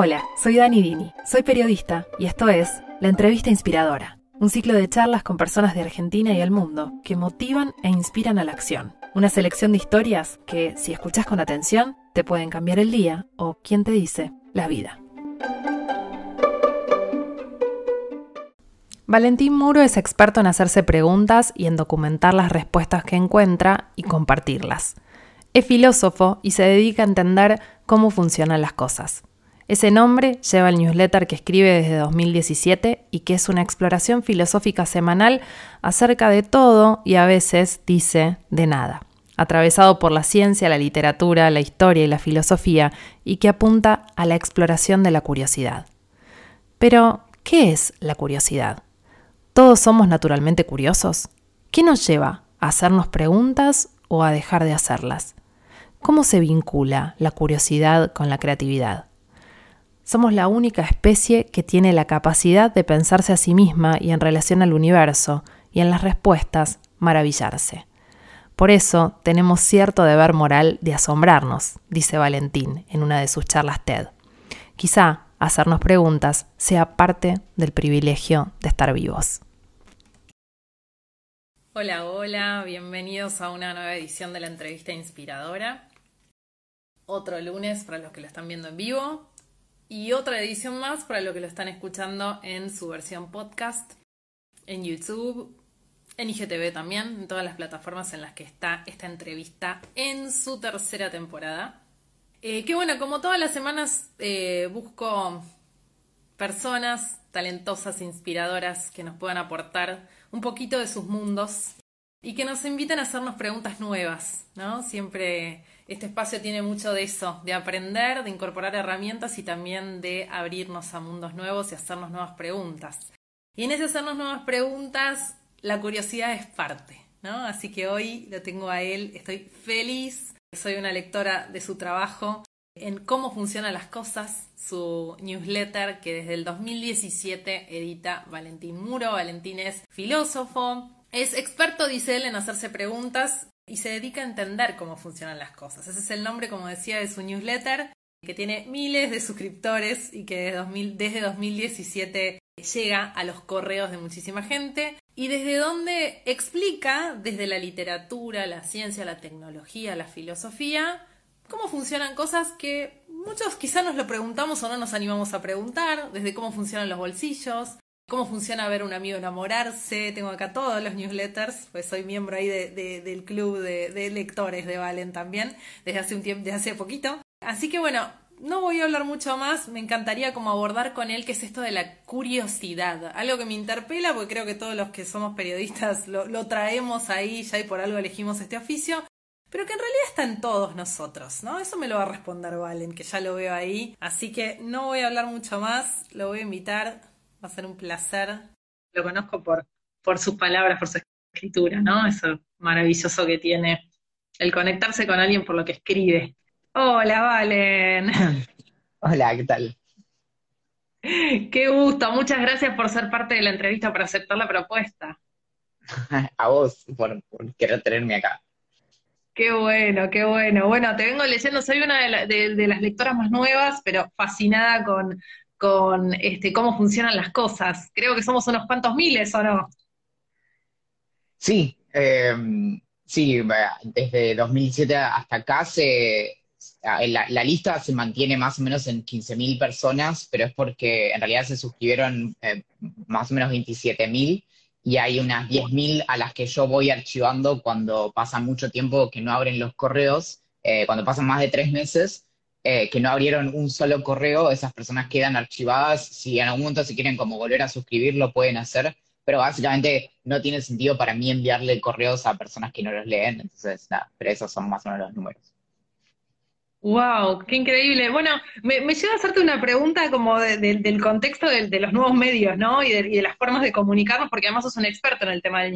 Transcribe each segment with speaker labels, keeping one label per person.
Speaker 1: Hola, soy Dani Dini, soy periodista y esto es La Entrevista Inspiradora, un ciclo de charlas con personas de Argentina y el mundo que motivan e inspiran a la acción. Una selección de historias que, si escuchas con atención, te pueden cambiar el día o, quien te dice, la vida. Valentín Muro es experto en hacerse preguntas y en documentar las respuestas que encuentra y compartirlas. Es filósofo y se dedica a entender cómo funcionan las cosas. Ese nombre lleva el newsletter que escribe desde 2017 y que es una exploración filosófica semanal acerca de todo y a veces dice de nada, atravesado por la ciencia, la literatura, la historia y la filosofía y que apunta a la exploración de la curiosidad. Pero, ¿qué es la curiosidad? ¿Todos somos naturalmente curiosos? ¿Qué nos lleva a hacernos preguntas o a dejar de hacerlas? ¿Cómo se vincula la curiosidad con la creatividad? Somos la única especie que tiene la capacidad de pensarse a sí misma y en relación al universo, y en las respuestas maravillarse. Por eso tenemos cierto deber moral de asombrarnos, dice Valentín en una de sus charlas TED. Quizá hacernos preguntas sea parte del privilegio de estar vivos. Hola, hola, bienvenidos a una nueva edición de la entrevista inspiradora. Otro lunes para los que lo están viendo en vivo, y otra edición más para los que lo están escuchando en su versión podcast, en YouTube, en IGTV también, en todas las plataformas en las que está esta entrevista en su tercera temporada. Eh, que bueno, como todas las semanas eh, busco personas talentosas, inspiradoras, que nos puedan aportar un poquito de sus mundos y que nos inviten a hacernos preguntas nuevas, ¿no? Siempre este espacio tiene mucho de eso, de aprender, de incorporar herramientas y también de abrirnos a mundos nuevos y hacernos nuevas preguntas. Y en ese hacernos nuevas preguntas, la curiosidad es parte, ¿no? Así que hoy lo tengo a él, estoy feliz, soy una lectora de su trabajo en cómo funcionan las cosas, su newsletter que desde el 2017 edita Valentín Muro. Valentín es filósofo, es experto, dice él, en hacerse preguntas y se dedica a entender cómo funcionan las cosas. Ese es el nombre, como decía, de su newsletter, que tiene miles de suscriptores y que desde, 2017 llega a los correos de muchísima gente y desde donde explica, desde la literatura, la ciencia, la tecnología, la filosofía, cómo funcionan cosas que muchos quizá nos lo preguntamos o no nos animamos a preguntar, desde cómo funcionan los bolsillos, cómo funciona ver un amigo enamorarse. Tengo acá todos los newsletters, pues soy miembro ahí del club de, lectores de Valen también, desde hace un tiempo, desde hace poquito. Así que bueno, no voy a hablar mucho más, me encantaría como abordar con él qué es esto de la curiosidad, algo que me interpela porque creo que todos los que somos periodistas lo, lo traemos ahí ya y por algo elegimos este oficio, pero que en realidad está en todos nosotros, ¿no? Eso me lo va a responder Valen, que ya lo veo ahí, así que no voy a hablar mucho más, lo voy a invitar va a ser un placer. Lo conozco por, por sus palabras, por su escritura, ¿no? Eso maravilloso que tiene el conectarse con alguien por lo que escribe. Hola, Valen.
Speaker 2: Hola, ¿qué tal?
Speaker 1: Qué gusto, muchas gracias por ser parte de la entrevista, por aceptar la propuesta.
Speaker 2: A vos, por, querer tenerme acá.
Speaker 1: Qué bueno, qué bueno. Bueno, te vengo leyendo, soy una de, las lectoras más nuevas, pero fascinada con, con este, cómo funcionan las cosas. Creo que somos unos cuantos miles, ¿o no?
Speaker 2: Sí, em, sí, desde 2007 hasta acá se, la, lista se mantiene más o menos en 15.000 personas, pero es porque en realidad se suscribieron eh, más o menos 27.000 y hay unas 10.000 a las que yo voy archivando cuando pasa mucho tiempo que no abren los correos, eh, cuando pasan más de tres meses, eh, que no abrieron un solo correo, esas personas quedan archivadas. Si en algún momento se quieren como volver a suscribir, lo pueden hacer, pero básicamente no tiene sentido para mí enviarle correos a personas que no los leen, entonces nada, pero esos son más o menos los números.
Speaker 1: Wow, qué increíble. Bueno, me, lleva a hacerte una pregunta como del contexto de, los nuevos medios, ¿no? Y de, las formas de comunicarnos, porque además sos un experto en el tema del,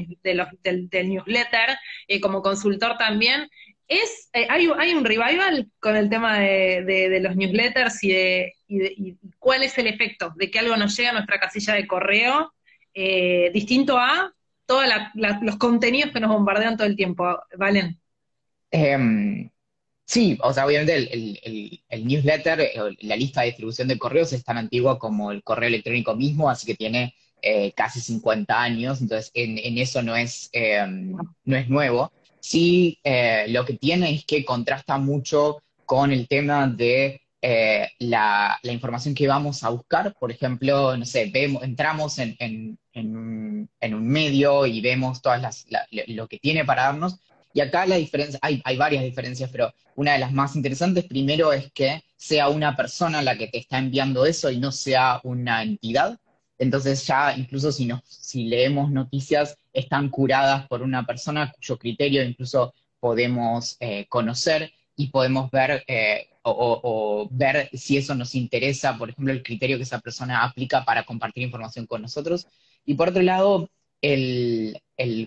Speaker 1: newsletter, eh, como consultor también. Es, eh, hay, un revival con el tema de, los newsletters y, de, cuál es el efecto de que algo nos llega a nuestra casilla de correo, eh, distinto a todos los contenidos que nos bombardean todo el tiempo, ¿valen?
Speaker 2: Em, Sí, o sea, obviamente el, newsletter, eh, la lista de distribución de correos es tan antigua como el correo electrónico mismo, así que tiene eh, casi 50 años, entonces en, eso no es, em, no es nuevo. Sí, eh, lo que tiene es que contrasta mucho con el tema de la, información que vamos a buscar. Por ejemplo, no sé, vemos, entramos en, un, medio y vemos todas las, lo que tiene para darnos, y acá la diferencia, hay, varias diferencias, pero una de las más interesantes primero es que sea una persona la que te está enviando eso y no sea una entidad. Entonces ya incluso si, si leemos noticias, están curadas por una persona cuyo criterio incluso podemos eh, conocer y podemos ver eh, o, ver si eso nos interesa, por ejemplo, el criterio que esa persona aplica para compartir información con nosotros. Y por otro lado, el,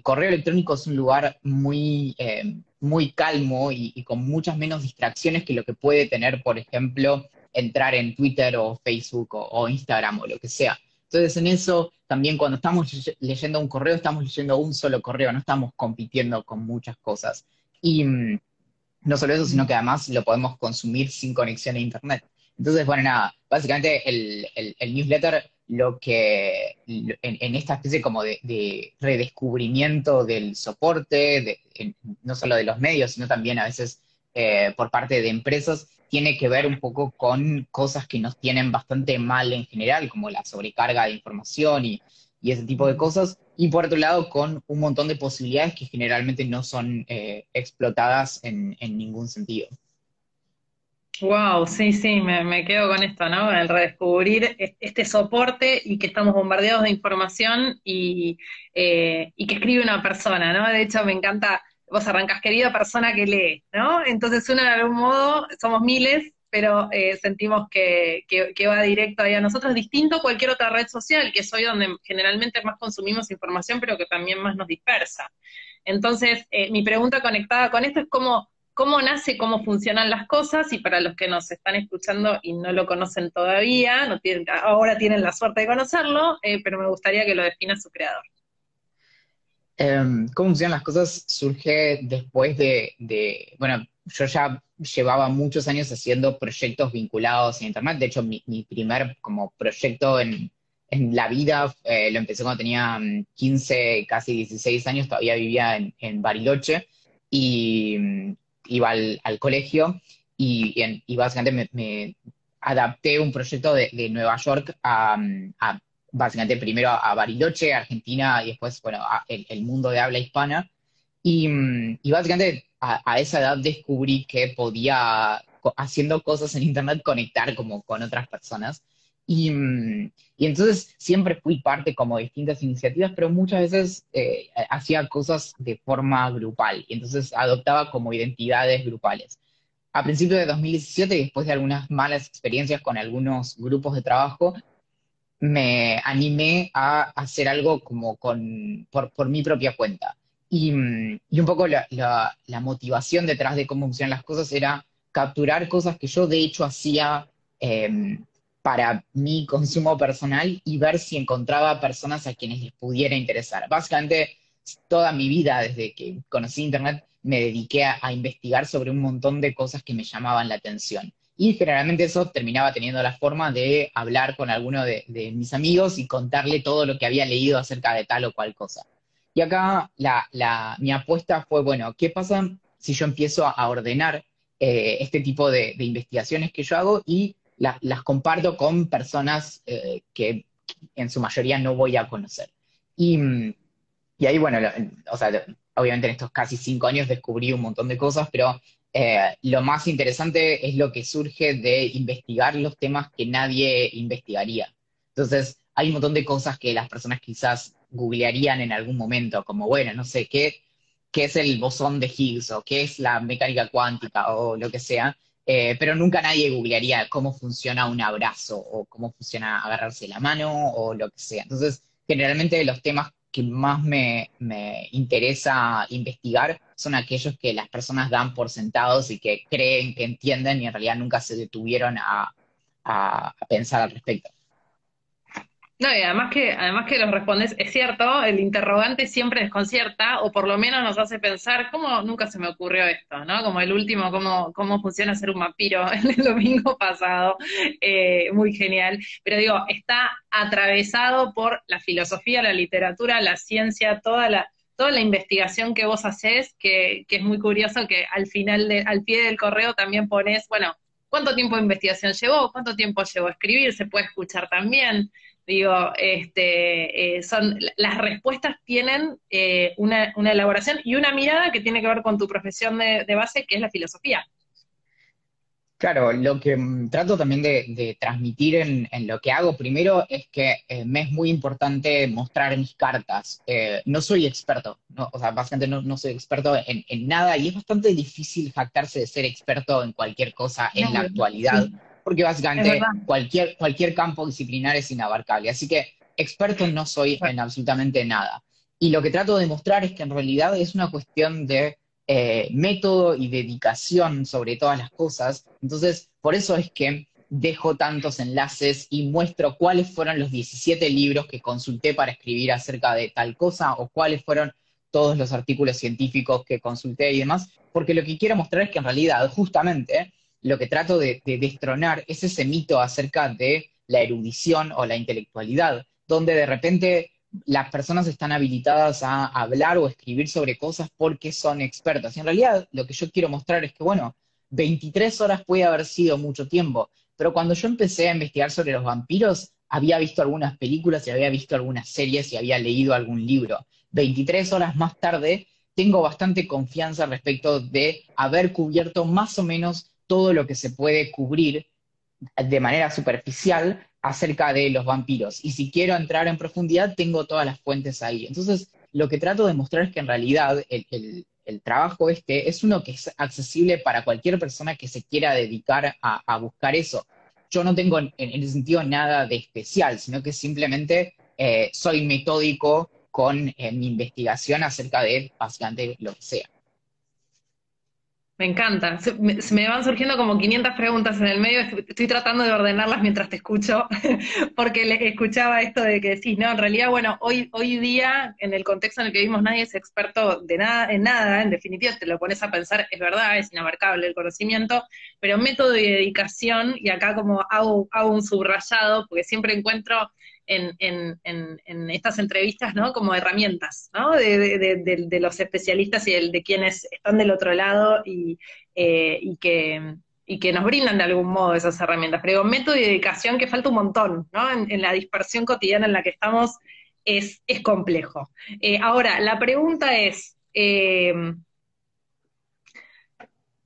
Speaker 2: correo electrónico es un lugar muy, eh, muy calmo y, con muchas menos distracciones que lo que puede tener, por ejemplo, entrar en Twitter o Facebook o, Instagram o lo que sea. Entonces, en eso, también cuando estamos leyendo un correo, estamos leyendo un solo correo, no estamos compitiendo con muchas cosas. Y mm, no solo eso, sino que además lo podemos consumir sin conexión a Internet. Entonces, bueno, nada, básicamente el newsletter lo que en, esta especie como de, redescubrimiento del soporte, no solo de los medios, sino también a veces eh, por parte de empresas, tiene que ver un poco con cosas que nos tienen bastante mal en general, como la sobrecarga de información y, ese tipo de cosas, y por otro lado con un montón de posibilidades que generalmente no son eh, explotadas en ningún sentido.
Speaker 1: Wow, sí, sí, me, quedo con esto, ¿no? El redescubrir este soporte y que estamos bombardeados de información y, eh, y que escribe una persona, ¿no? De hecho, me encanta, vos arrancas, querida persona que lee, ¿no? Entonces, uno de algún modo, somos miles, pero eh, sentimos que, que, va directo ahí a nosotros, distinto a cualquier otra red social, que es hoy donde generalmente más consumimos información, pero que también más nos dispersa. Entonces, eh, mi pregunta conectada con esto es cómo cómo nace, cómo funcionan las cosas, y para los que nos están escuchando y no lo conocen todavía, no tienen, ahora tienen la suerte de conocerlo, eh, pero me gustaría que lo defina su creador.
Speaker 2: Em, ¿Cómo funcionan las cosas? Surge después de, bueno, yo ya llevaba muchos años haciendo proyectos vinculados a Internet, de hecho mi, primer como proyecto en, la vida eh, lo empecé cuando tenía 15, mm, casi 16 años, todavía vivía en, en Bariloche, y, mm, iba al, colegio y, básicamente me, adapté un proyecto de, Nueva York a, básicamente primero a Bariloche, Argentina y después, bueno, el, mundo de habla hispana. Y, básicamente a, esa edad descubrí que podía, haciendo cosas en Internet, conectar como con otras personas. Y, entonces siempre fui parte como de distintas iniciativas, pero muchas veces eh, hacía cosas de forma grupal, y entonces adoptaba como identidades grupales. A principios de 2017, después de algunas malas experiencias con algunos grupos de trabajo, me animé a hacer algo como con, por, mi propia cuenta. Y, un poco la, motivación detrás de cómo funcionan las cosas era capturar cosas que yo de hecho hacía em, para mi consumo personal y ver si encontraba personas a quienes les pudiera interesar. Básicamente, toda mi vida, desde que conocí Internet, me dediqué a, investigar sobre un montón de cosas que me llamaban la atención. Y generalmente eso terminaba teniendo la forma de hablar con alguno de, mis amigos y contarle todo lo que había leído acerca de tal o cual cosa. Y acá mi apuesta fue, bueno, ¿qué pasa si yo empiezo a ordenar eh, este tipo de, de investigaciones que yo hago y las comparto con personas eh, que en su mayoría no voy a conocer. Y, ahí, bueno, o sea, obviamente en estos casi cinco años descubrí un montón de cosas, pero eh, lo más interesante es lo que surge de investigar los temas que nadie investigaría. Entonces, hay un montón de cosas que las personas quizás googlearían en algún momento, como, bueno, no sé, ¿qué, qué es el bosón de Higgs o qué es la mecánica cuántica o lo que sea? Eh, pero nunca nadie googlearía cómo funciona un abrazo o cómo funciona agarrarse la mano o lo que sea. Entonces, generalmente los temas que más me, interesa investigar son aquellos que las personas dan por sentados y que creen que entienden y en realidad nunca se detuvieron a, pensar al respecto.
Speaker 1: No, y además que, además que los respondes, es cierto, el interrogante siempre desconcierta, o por lo menos nos hace pensar, ¿cómo nunca se me ocurrió esto? ¿no? Como el último, cómo, cómo funciona ser un vampiro el domingo pasado, eh, muy genial. Pero digo, está atravesado por la filosofía, la literatura, la ciencia, toda la, toda la investigación que vos haces, que, que es muy curioso que al final, de, al pie del correo también pones, bueno, ¿cuánto tiempo de investigación llevó? ¿Cuánto tiempo llevó a escribir? Se puede escuchar también. Digo, este, eh, son, las respuestas tienen eh, una, elaboración y una mirada que tiene que ver con tu profesión de, base, que es la filosofía.
Speaker 2: Claro, lo que mm, trato también de, transmitir en, lo que hago primero es que eh, me es muy importante mostrar mis cartas. no soy experto, o sea, básicamente no, soy experto en, nada y es bastante difícil jactarse de ser experto en cualquier cosa en la actualidad porque básicamente cualquier, cualquier campo disciplinar es inabarcable. Así que experto no soy en absolutamente nada. Y lo que trato de mostrar es que en realidad es una cuestión de eh, método y dedicación sobre todas las cosas. Entonces, por eso es que dejo tantos enlaces y muestro cuáles fueron los 17 libros que consulté para escribir acerca de tal cosa o cuáles fueron todos los artículos científicos que consulté y demás, porque lo que quiero mostrar es que en realidad, justamente, lo que trato de, destronar es ese mito acerca de la erudición o la intelectualidad, donde de repente las personas están habilitadas a hablar o escribir sobre cosas porque son expertas. Y en realidad lo que yo quiero mostrar es que, bueno, 23 horas puede haber sido mucho tiempo, pero cuando yo empecé a investigar sobre los vampiros, había visto algunas películas y había visto algunas series y había leído algún libro. 23 horas más tarde, tengo bastante confianza respecto de haber cubierto más o menos todo lo que se puede cubrir de manera superficial acerca de los vampiros. Y si quiero entrar en profundidad, tengo todas las fuentes ahí. Entonces, lo que trato de mostrar es que en realidad el, trabajo este es uno que es accesible para cualquier persona que se quiera dedicar a, buscar eso. Yo no tengo en, ese sentido nada de especial, sino que simplemente eh, soy metódico con eh, mi investigación acerca de básicamente lo que sea.
Speaker 1: Me encanta. Se me, van surgiendo como 500 preguntas en el medio. Estoy tratando de ordenarlas mientras te escucho, porque le escuchaba esto de que decís, no, en realidad, bueno, hoy, hoy día, en el contexto en el que vivimos, nadie es experto de nada, en nada. En definitiva, te lo pones a pensar, es verdad, es inabarcable el conocimiento, pero método y dedicación, y acá como hago, hago un subrayado, porque siempre encuentro en, estas entrevistas, ¿no? Como herramientas, ¿no? De, los especialistas y el, de quienes están del otro lado y, eh, y, que, y que nos brindan de algún modo esas herramientas. Pero digo, método y dedicación que falta un montón, ¿no? En, la dispersión cotidiana en la que estamos es, es complejo. Eh, ahora, la pregunta es, eh,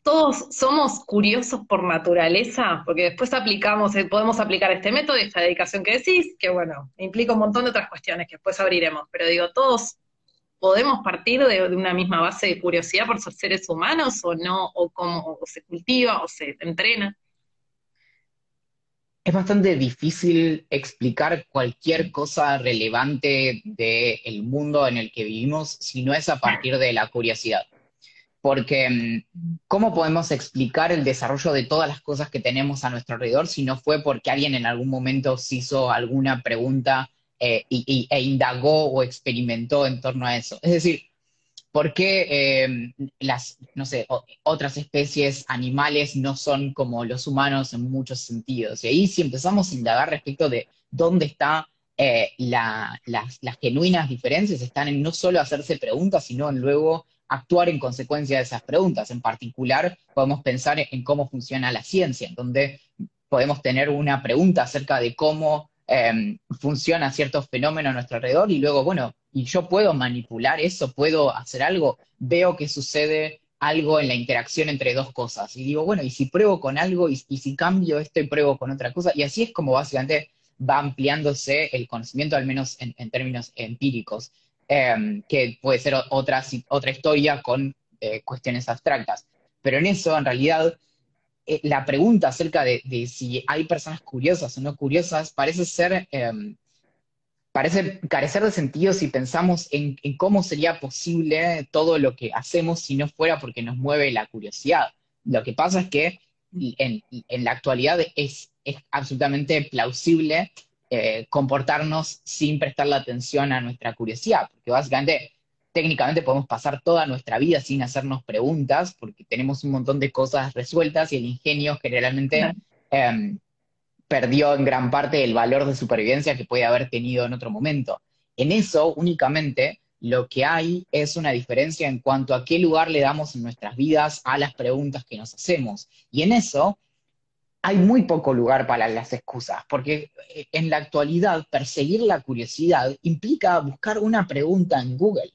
Speaker 1: todos somos curiosos por naturaleza, porque después aplicamos, eh, podemos aplicar este método y esta dedicación que decís, que bueno, implica un montón de otras cuestiones que después abriremos, pero digo, todos podemos partir de, una misma base de curiosidad por ser seres humanos o no, o cómo se cultiva o se entrena.
Speaker 2: Es bastante difícil explicar cualquier cosa relevante del mundo en el que vivimos si no es a partir de la curiosidad porque mm, ¿cómo podemos explicar el desarrollo de todas las cosas que tenemos a nuestro alrededor si no fue porque alguien en algún momento se hizo alguna pregunta eh, e indagó o experimentó en torno a eso? Es decir, ¿por qué em, las, no sé, otras especies animales no son como los humanos en muchos sentidos? Y ahí si empezamos a indagar respecto de dónde están eh, las, las genuinas diferencias, están en no solo hacerse preguntas, sino en luego actuar en consecuencia de esas preguntas. En particular, podemos pensar en cómo funciona la ciencia, en donde podemos tener una pregunta acerca de cómo em, funciona cierto fenómeno a nuestro alrededor y luego, bueno, y yo puedo manipular eso, puedo hacer algo, veo que sucede algo en la interacción entre dos cosas. Y digo, bueno, y si pruebo con algo, y, si cambio esto y pruebo con otra cosa, y así es como básicamente va ampliándose el conocimiento, al menos en términos empíricos. Em, que puede ser otra, otra historia con eh, cuestiones abstractas. Pero en eso, en realidad, eh, la pregunta acerca de, si hay personas curiosas o no curiosas parece ser, em, parece carecer de sentido si pensamos en, cómo sería posible todo lo que hacemos si no fuera porque nos mueve la curiosidad. Lo que pasa es que en, la actualidad es, es absolutamente plausible eh, comportarnos sin prestarle atención a nuestra curiosidad, porque básicamente, técnicamente podemos pasar toda nuestra vida sin hacernos preguntas, porque tenemos un montón de cosas resueltas y el ingenio generalmente em, perdió en gran parte el valor de supervivencia que puede haber tenido en otro momento. En eso únicamente lo que hay es una diferencia en cuanto a qué lugar le damos en nuestras vidas a las preguntas que nos hacemos. Y en eso hay muy poco lugar para las excusas, porque eh, en la actualidad perseguir la curiosidad implica buscar una pregunta en Google.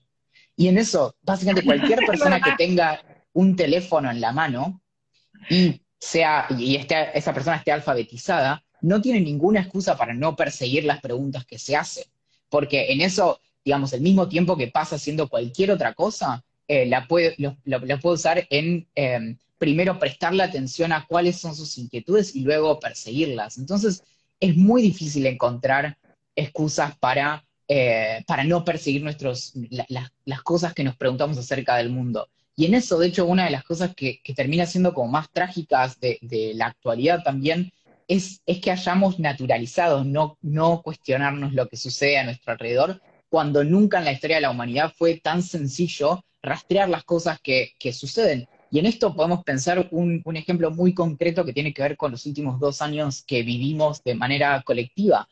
Speaker 2: Y en eso, básicamente cualquier persona que tenga un teléfono en la mano y sea y esa persona esté alfabetizada, no tiene ninguna excusa para no perseguir las preguntas que se hacen. Porque en eso, digamos, el mismo tiempo que pasa haciendo cualquier otra cosa, eh, la puede, lo, puede usar en em, primero prestarle atención a cuáles son sus inquietudes y luego perseguirlas. Entonces, es muy difícil encontrar excusas para, eh, para no perseguir nuestros, las cosas que nos preguntamos acerca del mundo. Y en eso, de hecho, una de las cosas que, termina siendo como más trágicas de, la actualidad también es, es, que hayamos naturalizado no, no cuestionarnos lo que sucede a nuestro alrededor, cuando nunca en la historia de la humanidad fue tan sencillo rastrear las cosas que, que suceden. Y en esto podemos pensar un, ejemplo muy concreto que tiene que ver con los últimos dos años que vivimos de manera colectiva.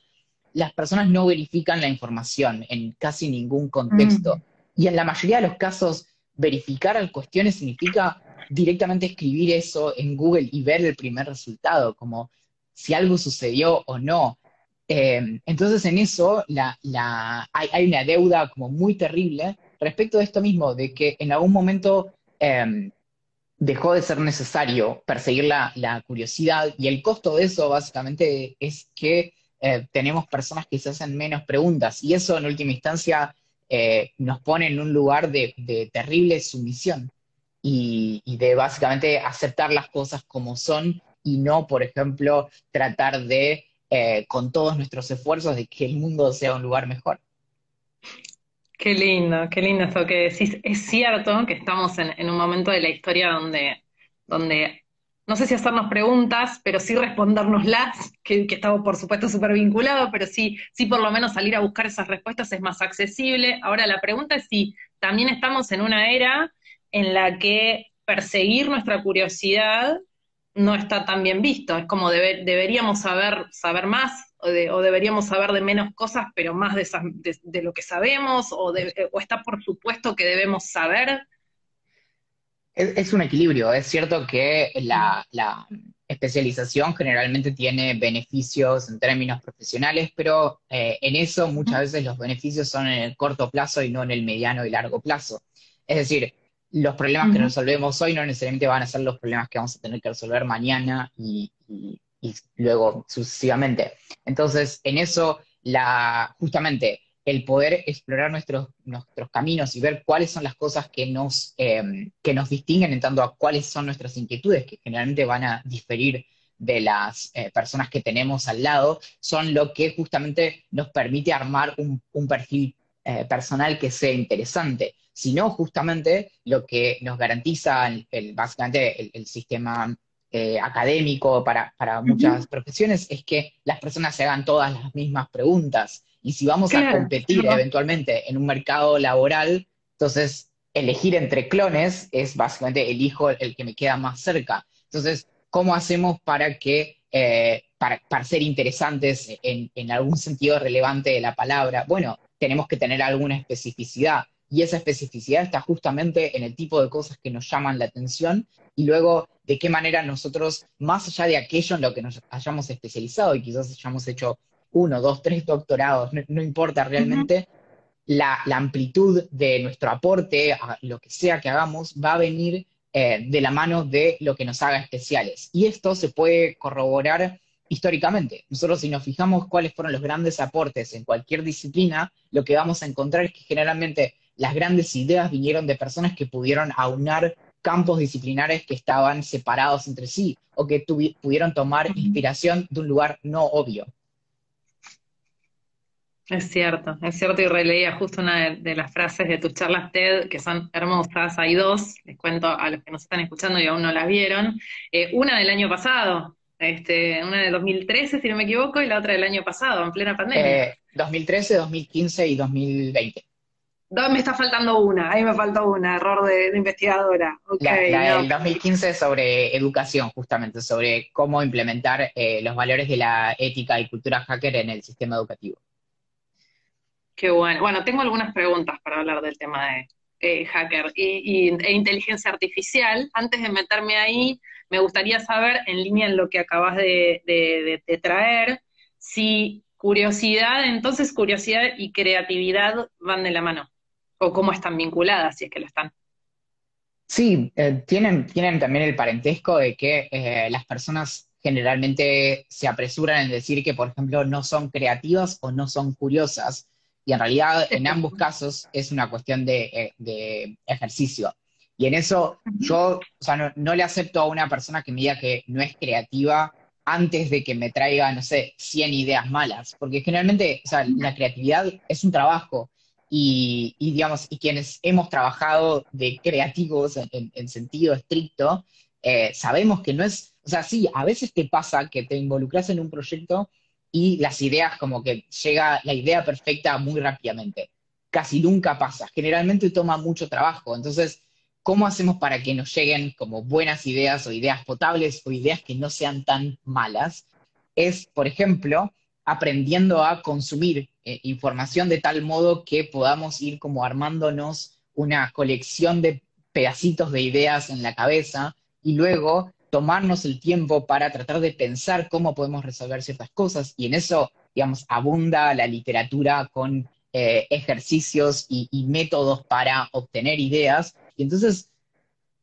Speaker 2: Las personas no verifican la información en casi ningún contexto. Mm. Y en la mayoría de los casos, verificar cuestiones significa directamente escribir eso en Google y ver el primer resultado, como si algo sucedió o no. Eh, entonces en eso hay, una deuda como muy terrible respecto de esto mismo, de que en algún momento eh, dejó de ser necesario perseguir la, curiosidad y el costo de eso básicamente es que eh, tenemos personas que se hacen menos preguntas y eso en última instancia eh, nos pone en un lugar de, terrible sumisión y, de básicamente aceptar las cosas como son y no, por ejemplo, tratar de, eh, con todos nuestros esfuerzos, de que el mundo sea un lugar mejor.
Speaker 1: Qué lindo, qué lindo esto que decís. Es cierto que estamos en, un momento de la historia donde, donde, no sé si hacernos preguntas, pero sí respondérnoslas, que, que estamos por supuesto súper vinculados, pero sí, sí por lo menos salir a buscar esas respuestas es más accesible. Ahora la pregunta es si también estamos en una era en la que perseguir nuestra curiosidad no está tan bien visto. Es como deberíamos saber, saber más, o, deberíamos saber de menos cosas, pero más de, de, lo que sabemos, o, o, está por supuesto que debemos saber.
Speaker 2: Es, un equilibrio, es cierto que la, especialización generalmente tiene beneficios en términos profesionales, pero eh, en eso muchas veces los beneficios son en el corto plazo y no en el mediano y largo plazo. Es decir, los problemas que resolvemos hoy no necesariamente van a ser los problemas que vamos a tener que resolver mañana y, y luego sucesivamente. Entonces, en eso, la, justamente el poder explorar nuestros, nuestros caminos y ver cuáles son las cosas que nos, em, que nos distinguen en tanto a cuáles son nuestras inquietudes, que generalmente van a diferir de las eh, personas que tenemos al lado, son lo que justamente nos permite armar un, perfil eh, personal que sea interesante. Si no, justamente lo que nos garantiza el, básicamente el sistema eh, académico para, muchas profesiones es que las personas se hagan todas las mismas preguntas. Y si vamos a competir eventualmente en un mercado laboral, entonces elegir entre clones es básicamente elijo el que me queda más cerca. Entonces, ¿cómo hacemos para que, eh, para, ser interesantes en, en algún sentido relevante de la palabra? Bueno, tenemos que tener alguna especificidad y esa especificidad está justamente en el tipo de cosas que nos llaman la atención y luego de qué manera nosotros, más allá de aquello en lo que nos hayamos especializado y quizás hayamos hecho uno, dos, tres doctorados, no, importa realmente, la, amplitud de nuestro aporte a lo que sea que hagamos va a venir eh, de la mano de lo que nos haga especiales. Y esto se puede corroborar históricamente. Nosotros si nos fijamos cuáles fueron los grandes aportes en cualquier disciplina, lo que vamos a encontrar es que generalmente las grandes ideas vinieron de personas que pudieron aunar campos disciplinares que estaban separados entre sí o que pudieron tomar inspiración de un lugar no obvio.
Speaker 1: Es cierto, es cierto, y releía justo una de, las frases de tus charlas TED, que son hermosas, hay dos, les cuento a los que nos están escuchando y aún no las vieron. Eh, una del año pasado, Este, una de 2013, si no me equivoco, y la otra del año pasado, en plena pandemia.
Speaker 2: 2013, 2015 y 2020.
Speaker 1: Me está faltando una, ahí me faltó una, error de, investigadora.
Speaker 2: la, del 2015 sobre educación, justamente, sobre cómo implementar eh, los valores de la ética y cultura hacker en el sistema educativo.
Speaker 1: Qué bueno. Bueno, tengo algunas preguntas para hablar del tema de eh, hacker y, e inteligencia artificial. Antes de meterme ahí, me gustaría saber, en línea en lo que acabas de, de traer, si curiosidad, entonces curiosidad y creatividad van de la mano o cómo están vinculadas, si es que lo están.
Speaker 2: Sí, eh, tienen, tienen también el parentesco de que eh, las personas generalmente se apresuran en decir que, por ejemplo, no son creativas o no son curiosas, y en realidad en ambos casos es una cuestión de, eh, ejercicio. Y en eso yo, o sea, no, le acepto a una persona que me diga que no es creativa antes de que me traiga, no sé, 100 ideas malas, porque generalmente, o sea, la creatividad es un trabajo, y, digamos, y quienes hemos trabajado de creativos en, sentido estricto, eh, sabemos que no es, o sea, sí, a veces te pasa que te involucras en un proyecto y las ideas, como que llega la idea perfecta muy rápidamente. Casi nunca pasa, generalmente toma mucho trabajo. Entonces, ¿cómo hacemos para que nos lleguen como buenas ideas o ideas potables o ideas que no sean tan malas? Es, por ejemplo, aprendiendo a consumir eh, información de tal modo que podamos ir como armándonos una colección de pedacitos de ideas en la cabeza y luego tomarnos el tiempo para tratar de pensar cómo podemos resolver ciertas cosas. Y en eso, digamos, abunda la literatura con eh, ejercicios y, métodos para obtener ideas. Y entonces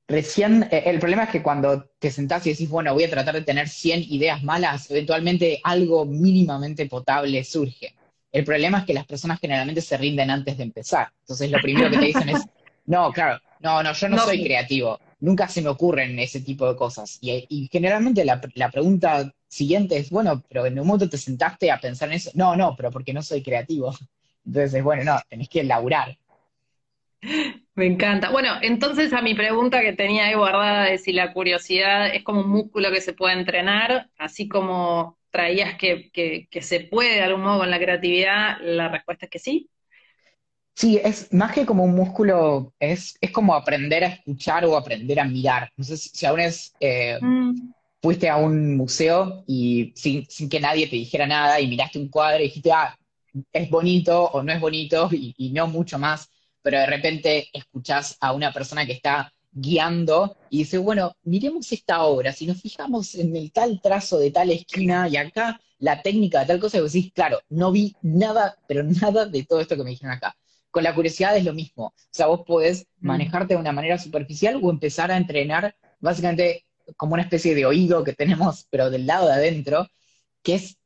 Speaker 2: Recién, eh, el problema es que cuando te sentás y decís, bueno, voy a tratar de tener 100 ideas malas, eventualmente algo mínimamente potable surge. El problema es que las personas generalmente se rinden antes de empezar. Entonces lo primero que te dicen es, no, claro, no, no, yo no, soy creativo. Nunca se me ocurren ese tipo de cosas. Y, generalmente la, la, pregunta siguiente es, bueno, pero en un momento te sentaste a pensar en eso. No, no, pero porque no soy creativo. Entonces, bueno, no, tenés que laburar.
Speaker 1: Me encanta. Bueno, entonces a mi pregunta que tenía ahí guardada de si la curiosidad es como un músculo que se puede entrenar, así como traías que, que, se puede de algún modo con la creatividad, la respuesta es que sí.
Speaker 2: Sí, es más que como un músculo, es, es como aprender a escuchar o aprender a mirar. No sé si, aún es, eh, mm. fuiste a un museo y sin, que nadie te dijera nada y miraste un cuadro y dijiste, ah, es bonito o no es bonito y no mucho más pero de repente escuchás a una persona que está guiando y dice, bueno, miremos esta obra, si nos fijamos en el tal trazo de tal esquina y acá la técnica de tal cosa, y vos decís, claro, no vi nada, pero nada de todo esto que me dijeron acá. Con la curiosidad es lo mismo. O sea, vos podés mm. manejarte de una manera superficial o empezar a entrenar básicamente como una especie de oído que tenemos, pero del lado de adentro, que es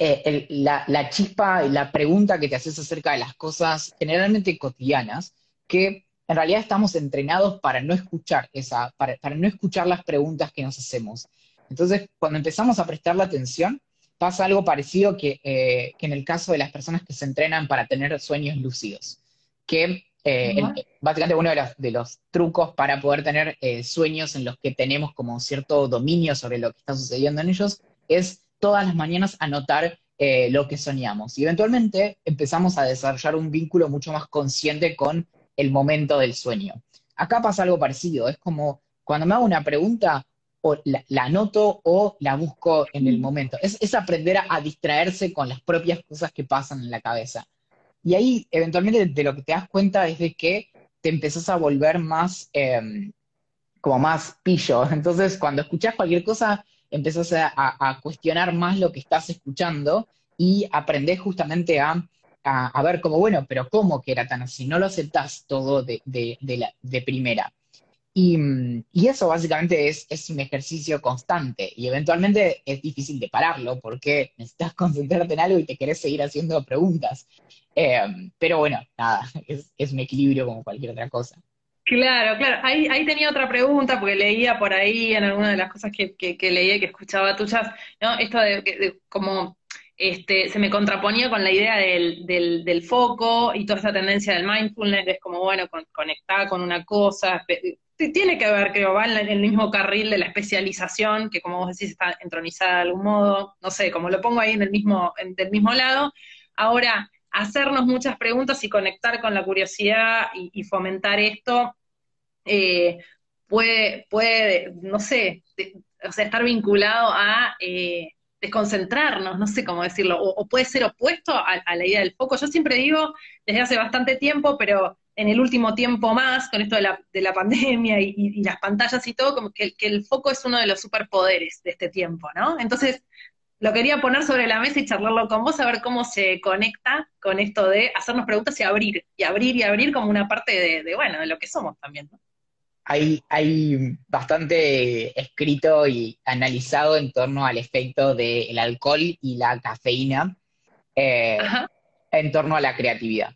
Speaker 2: eh, la, la, chispa y la pregunta que te haces acerca de las cosas generalmente cotidianas, que en realidad estamos entrenados para no escuchar esa, para, no escuchar las preguntas que nos hacemos. Entonces, cuando empezamos a prestar la atención, pasa algo parecido que, eh, en el caso de las personas que se entrenan para tener sueños lúcidos, que eh, básicamente uno de los, de los, trucos para poder tener sueños en los que tenemos como cierto dominio sobre lo que está sucediendo en ellos es todas las mañanas anotar eh, lo que soñamos. Y eventualmente empezamos a desarrollar un vínculo mucho más consciente con el momento del sueño. Acá pasa algo parecido, es como cuando me hago una pregunta, o la, anoto o la busco en el momento. Es, aprender a, distraerse con las propias cosas que pasan en la cabeza. Y ahí, eventualmente, de lo que te das cuenta es de que te empezás a volver más, em, como más pillo. Entonces, cuando escuchas cualquier cosa, empezás a, cuestionar más lo que estás escuchando y aprendés justamente a, ver como, bueno, pero ¿cómo que era tan así? No lo aceptás todo de, de, primera. Y, eso básicamente es, es, un ejercicio constante y eventualmente es difícil de pararlo porque necesitas concentrarte en algo y te querés seguir haciendo preguntas. Eh, pero bueno, nada, es, es un equilibrio como cualquier otra cosa.
Speaker 1: Claro, claro. Ahí, ahí tenía otra pregunta, porque leía por ahí en alguna de las cosas que, que, leía y que escuchaba tuyas, ¿no? Esto de, como este, se me contraponía con la idea del, del, foco y toda esta tendencia del mindfulness, es como, bueno, conectar con una cosa, tiene que ver, creo, va en el mismo carril de la especialización, que como vos decís está entronizada de algún modo, no sé, como lo pongo ahí en el mismo, en, del mismo lado. Ahora, hacernos muchas preguntas y conectar con la curiosidad y, fomentar esto eh, puede, puede, no sé, o sea, estar vinculado a eh, desconcentrarnos, no sé cómo decirlo, o, puede ser opuesto a, la idea del foco. Yo siempre digo, desde hace bastante tiempo, pero en el último tiempo más, con esto de la, de la pandemia y, las pantallas y todo, como que, el foco es uno de los superpoderes de este tiempo, ¿no? Entonces, lo quería poner sobre la mesa y charlarlo con vos, a ver cómo se conecta con esto de hacernos preguntas y abrir, y abrir y abrir como una parte de, de bueno, de lo que somos también, ¿no?
Speaker 2: Hay, bastante escrito y analizado en torno al efecto del alcohol y la cafeína eh, en torno a la creatividad.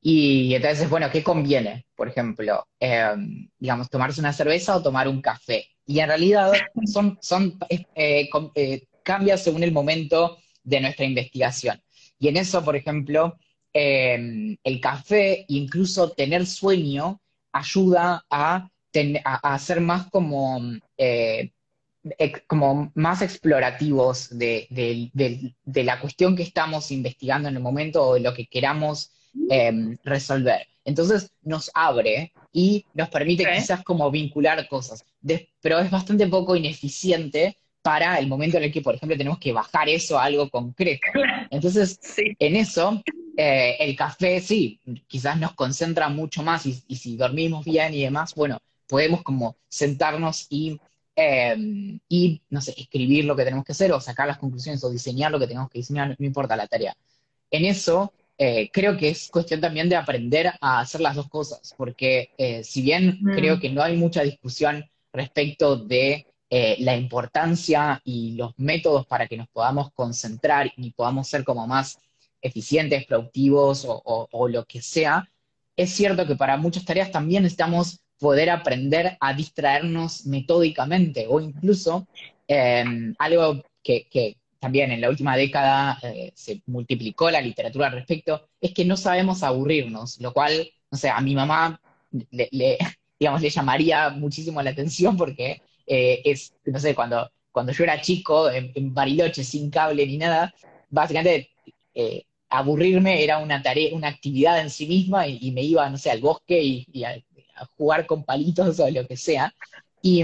Speaker 2: Y entonces, bueno, ¿qué conviene? Por ejemplo, em, digamos, tomarse una cerveza o tomar un café. Y en realidad son, son eh, eh, cambia según el momento de nuestra investigación. Y en eso, por ejemplo, em, el café, incluso tener sueño, ayuda a a, ser más como, eh, como más explorativos de, la cuestión que estamos investigando en el momento o de lo que queramos em, resolver. Entonces nos abre y nos permite quizás como vincular cosas, pero es bastante poco ineficiente para el momento en el que, por ejemplo, tenemos que bajar eso a algo concreto. Entonces, en eso, eh, el café sí, quizás nos concentra mucho más y, y, si dormimos bien y demás, bueno, podemos como sentarnos y, em, y, no sé, escribir lo que tenemos que hacer o sacar las conclusiones o diseñar lo que tenemos que diseñar, no importa la tarea. En eso, eh, creo que es cuestión también de aprender a hacer las dos cosas, porque eh, si bien mm. creo que no hay mucha discusión respecto de eh, la importancia y los métodos para que nos podamos concentrar y podamos ser como más eficientes, productivos o, o lo que sea, es cierto que para muchas tareas también necesitamos poder aprender a distraernos metódicamente o incluso em, algo que, también en la última década eh, se multiplicó la literatura al respecto, es que no sabemos aburrirnos, lo cual, no sé, a mi mamá le, digamos, le llamaría muchísimo la atención porque eh, es, no sé, cuando, cuando yo era chico, en, Bariloche, sin cable ni nada, básicamente eh, aburrirme era una tarea, una actividad en sí misma y, me iba, no sé, al bosque y, y a jugar con palitos o lo que sea. Y,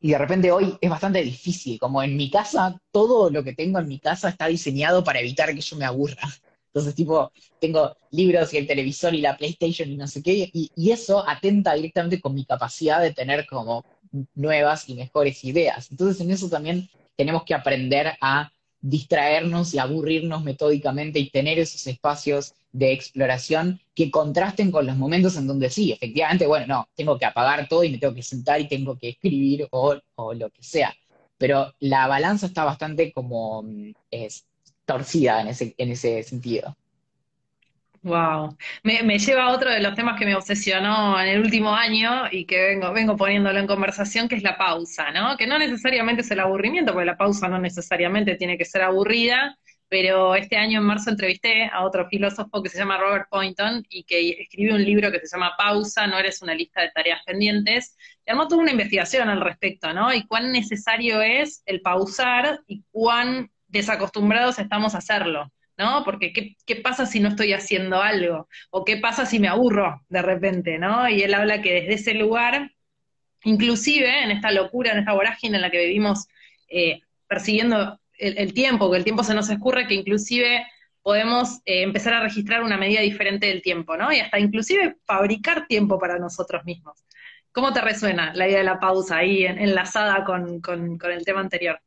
Speaker 2: y, de repente hoy es bastante difícil, como en mi casa, todo lo que tengo en mi casa está diseñado para evitar que yo me aburra. Entonces, tipo, tengo libros y el televisor y la PlayStation y no sé qué, y, y eso atenta directamente con mi capacidad de tener como nuevas y mejores ideas. Entonces, en eso también tenemos que aprender a distraernos y aburrirnos metódicamente y tener esos espacios de exploración que contrasten con los momentos en donde sí, efectivamente, bueno, no, tengo que apagar todo y me tengo que sentar y tengo que escribir o, lo que sea. Pero la balanza está bastante como mm, es, torcida en ese, en ese sentido.
Speaker 1: Wow. Me, lleva a otro de los temas que me obsesionó en el último año y que vengo, vengo poniéndolo en conversación, que es la pausa, ¿no? Que no necesariamente es el aburrimiento, porque la pausa no necesariamente tiene que ser aburrida, pero este año en marzo entrevisté a otro filósofo que se llama Robert Poynton y que escribe un libro que se llama Pausa, no eres una lista de tareas pendientes, y armó toda una investigación al respecto, ¿no? Y cuán necesario es el pausar y cuán desacostumbrados estamos a hacerlo. ¿No? Porque ¿qué, pasa si no estoy haciendo algo? ¿O qué pasa si me aburro de repente, ¿no? Y él habla que desde ese lugar, inclusive en esta locura, en esta vorágine en la que vivimos eh, persiguiendo el, tiempo, que el tiempo se nos escurre, que inclusive podemos eh, empezar a registrar una medida diferente del tiempo, ¿no? Y hasta inclusive fabricar tiempo para nosotros mismos. ¿Cómo te resuena la idea de la pausa ahí enlazada con el tema anterior?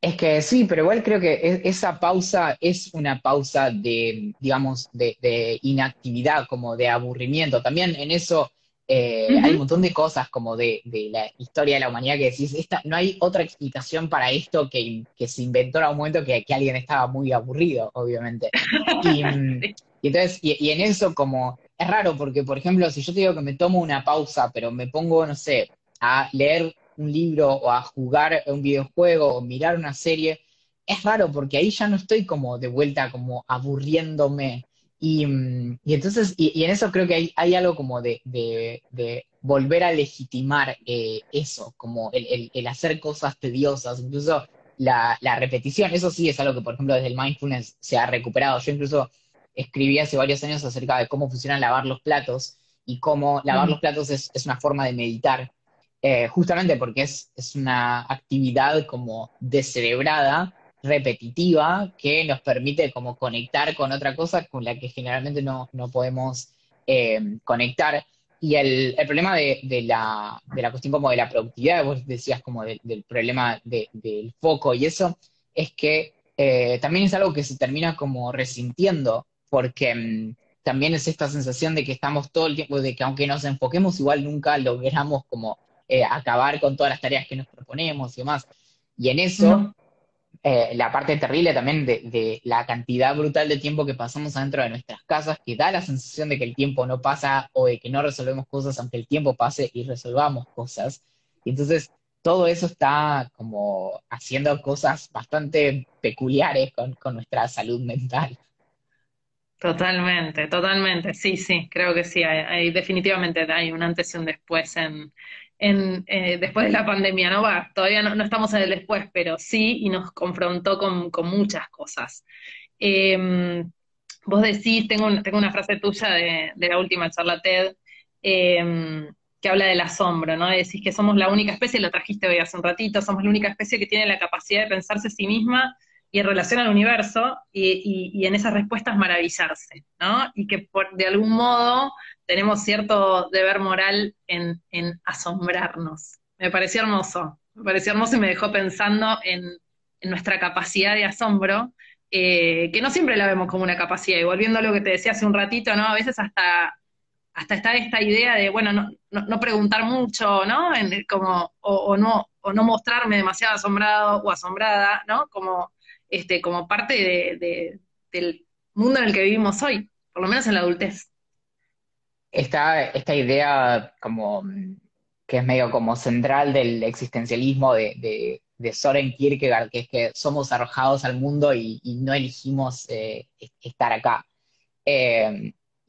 Speaker 2: Es que sí, pero igual creo que e, esa pausa es una pausa de, digamos, de, inactividad, como de aburrimiento. También en eso eh, hay un montón de cosas como de, la historia de la humanidad que decís, esta, no hay otra explicación para esto que, se inventó en un momento que, alguien estaba muy aburrido, obviamente. Y, entonces, y, en eso como, es raro porque, por ejemplo, si yo te digo que me tomo una pausa, pero me pongo, no sé, a leer un libro o a jugar un videojuego o mirar una serie, es raro porque ahí ya no estoy como de vuelta, como aburriéndome. Y, mm, entonces, y, en eso creo que hay, hay algo como de, volver a legitimar eh, eso, como el, hacer cosas tediosas, incluso la, la, repetición. Eso sí es algo que, por ejemplo, desde el mindfulness se ha recuperado. Yo incluso escribí hace varios años acerca de cómo funciona lavar los platos y cómo lavar los platos es, es, una forma de meditar, eh, justamente porque es, es, una actividad como descerebrada, repetitiva, que nos permite como conectar con otra cosa con la que generalmente no, no podemos eh, conectar. Y el, el problema de, de, la, de, la, cuestión como de la productividad, vos decías como del problema del foco y eso, es que eh, también es algo que se termina como resintiendo, porque mm, también es esta sensación de que estamos todo el tiempo, de que aunque nos enfoquemos, igual nunca logramos como eh, acabar con todas las tareas que nos proponemos y demás. Y en eso, eh, la parte terrible también de, la cantidad brutal de tiempo que pasamos adentro de nuestras casas, que da la sensación de que el tiempo no pasa o de que no resolvemos cosas, aunque el tiempo pase y resolvamos cosas. Y entonces todo eso está como haciendo cosas bastante peculiares con, con nuestra salud mental.
Speaker 1: Totalmente, totalmente, sí, sí, creo que sí, hay, definitivamente hay un antes y un después en, eh, después de la pandemia, ¿no? Va, todavía no, estamos en el después, pero sí, y nos confrontó con, muchas cosas. Em, vos decís, tengo, tengo una frase tuya de, la última charla TED, em, que habla del asombro, ¿no? Decís que somos la única especie, lo trajiste hoy hace un ratito, somos la única especie que tiene la capacidad de pensarse a sí misma y en relación al universo y, en esas respuestas maravillarse, ¿no? Y que por, de algún modo tenemos cierto deber moral en, asombrarnos. Me pareció hermoso, me pareció hermoso y me dejó pensando en, nuestra capacidad de asombro, eh, que no siempre la vemos como una capacidad. Y volviendo a lo que te decía hace un ratito, ¿no? A veces hasta, hasta está esta idea de, bueno, no, no, preguntar mucho, ¿no? En, como, o, no, o no mostrarme demasiado asombrado o asombrada, ¿no? Como este, como parte del mundo en el que vivimos hoy, por lo menos en la adultez.
Speaker 2: Esta, esta idea como que es medio como central del existencialismo de, de, Soren Kierkegaard, que es que somos arrojados al mundo y, no elegimos eh, estar acá.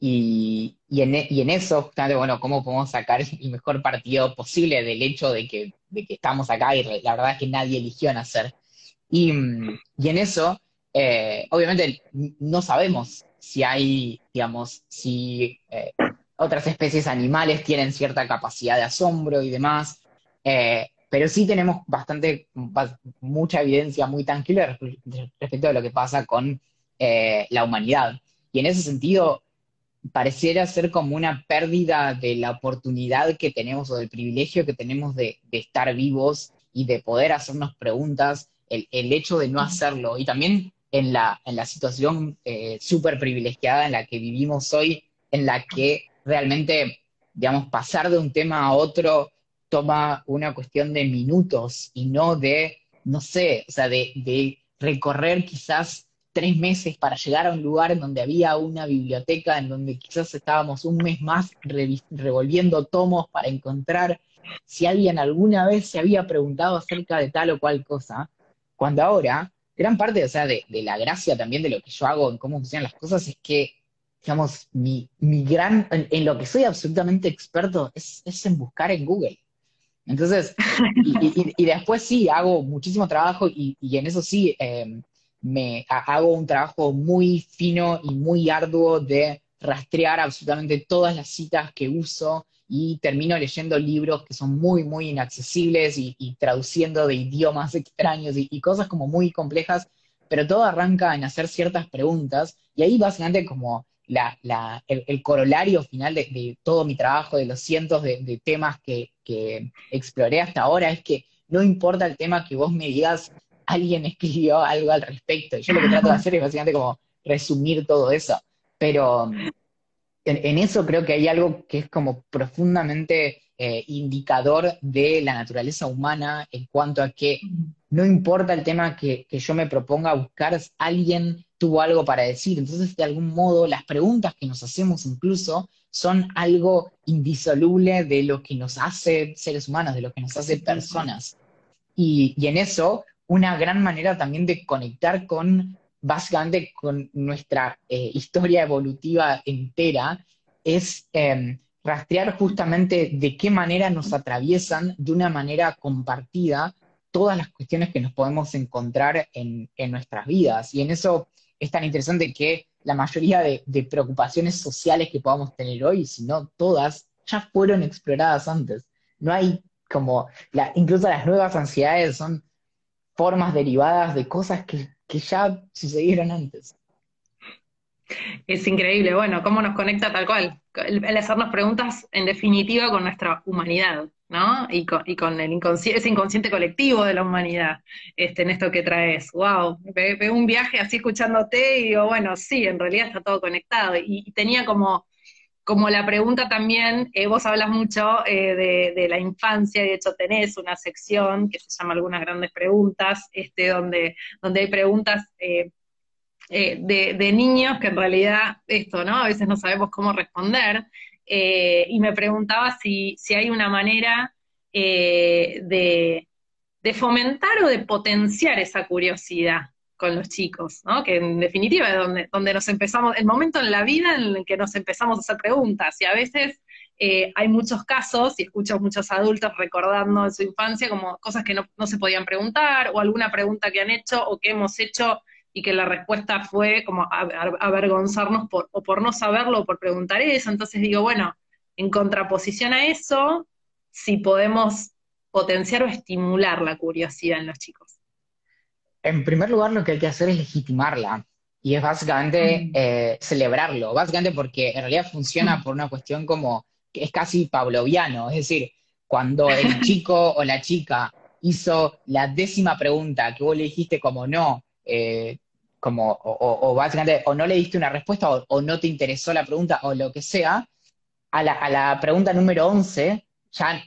Speaker 2: Y, en, y, en, eso, justamente, bueno, cómo podemos sacar el mejor partido posible del hecho de que, de que estamos acá y la verdad es que nadie eligió nacer. Y, en eso, eh, obviamente, no sabemos si hay, digamos, si eh, otras especies animales tienen cierta capacidad de asombro y demás, eh, pero sí tenemos bastante, mucha evidencia muy tangible respecto a lo que pasa con la humanidad. Y en ese sentido, pareciera ser como una pérdida de la oportunidad que tenemos o del privilegio que tenemos de estar vivos y de poder hacernos preguntas el, hecho de no hacerlo y también en la, en la situación eh, súper privilegiada en la que vivimos hoy, en la que realmente, digamos, pasar de un tema a otro toma una cuestión de minutos y no de, no sé, o sea, de, de recorrer quizás tres meses para llegar a un lugar en donde había una biblioteca, en donde quizás estábamos un mes más revolviendo tomos para encontrar si alguien alguna vez se había preguntado acerca de tal o cual cosa. Cuando ahora, gran parte, o sea, de, la gracia también de lo que yo hago en cómo funcionan las cosas es que, digamos, mi, gran, en, lo que soy absolutamente experto es, en buscar en Google. Entonces, y, después sí, hago muchísimo trabajo y, en eso sí, em, me hago un trabajo muy fino y muy arduo de rastrear absolutamente todas las citas que uso y termino leyendo libros que son muy, muy inaccesibles y, traduciendo de idiomas extraños y, cosas como muy complejas, pero todo arranca en hacer ciertas preguntas y ahí básicamente como la, el, corolario final de, todo mi trabajo, de los cientos de, temas que, que exploré hasta ahora, es que no importa el tema que vos me digas, alguien escribió algo al respecto. Y yo lo que trato de hacer es básicamente como resumir todo eso. Pero, en, eso creo que hay algo que es como profundamente eh, indicador de la naturaleza humana en cuanto a que no importa el tema que, yo me proponga buscar, alguien tuvo algo para decir. Entonces, de algún modo, las preguntas que nos hacemos incluso son algo indisoluble de lo que nos hace seres humanos, de lo que nos hace personas. Y, en eso, una gran manera también de conectar con, básicamente, con nuestra eh, historia evolutiva entera, es em, rastrear justamente de qué manera nos atraviesan de una manera compartida todas las cuestiones que nos podemos encontrar en, nuestras vidas. Y en eso es tan interesante que la mayoría de, preocupaciones sociales que podamos tener hoy, si no todas, ya fueron exploradas antes. No hay como, incluso las nuevas ansiedades son formas derivadas de cosas que, que ya sucedieron antes.
Speaker 1: Es increíble, bueno, cómo nos conecta tal cual, el, hacernos preguntas en definitiva con nuestra humanidad, ¿no? Y con, y con el inconsciente, ese inconsciente colectivo de la humanidad, este, en esto que traes. Wow, veo un viaje así escuchándote y digo, bueno, sí, en realidad está todo conectado. Y, tenía como, como la pregunta también, eh, vos hablas mucho eh, de, la infancia, y de hecho tenés una sección que se llama Algunas grandes preguntas, este, donde, donde hay preguntas eh, eh, de, niños que en realidad esto, ¿no? A veces no sabemos cómo responder. Y me preguntaba si, hay una manera eh, de, fomentar o de potenciar esa curiosidad con los chicos, ¿no? Que en definitiva es donde, donde nos empezamos, el momento en la vida en el que nos empezamos a hacer preguntas. Y a veces hay muchos casos, y escucho muchos adultos recordando en su infancia como cosas que no, no, se podían preguntar, o alguna pregunta que han hecho o que hemos hecho y que la respuesta fue como avergonzarnos por, o por no saberlo o por preguntar eso. Entonces digo, bueno, en contraposición a eso, si podemos potenciar o estimular la curiosidad en los chicos.
Speaker 2: En primer lugar, lo que hay que hacer es legitimarla. Y es básicamente mm. eh, celebrarlo, básicamente porque en realidad funciona mm. por una cuestión como que es casi pavloviano, es decir, cuando el chico o la chica hizo la décima pregunta que vos le dijiste como no, eh, como, o, básicamente, o no le diste una respuesta, o, no te interesó la pregunta, o lo que sea, a la, a la pregunta número 11 ya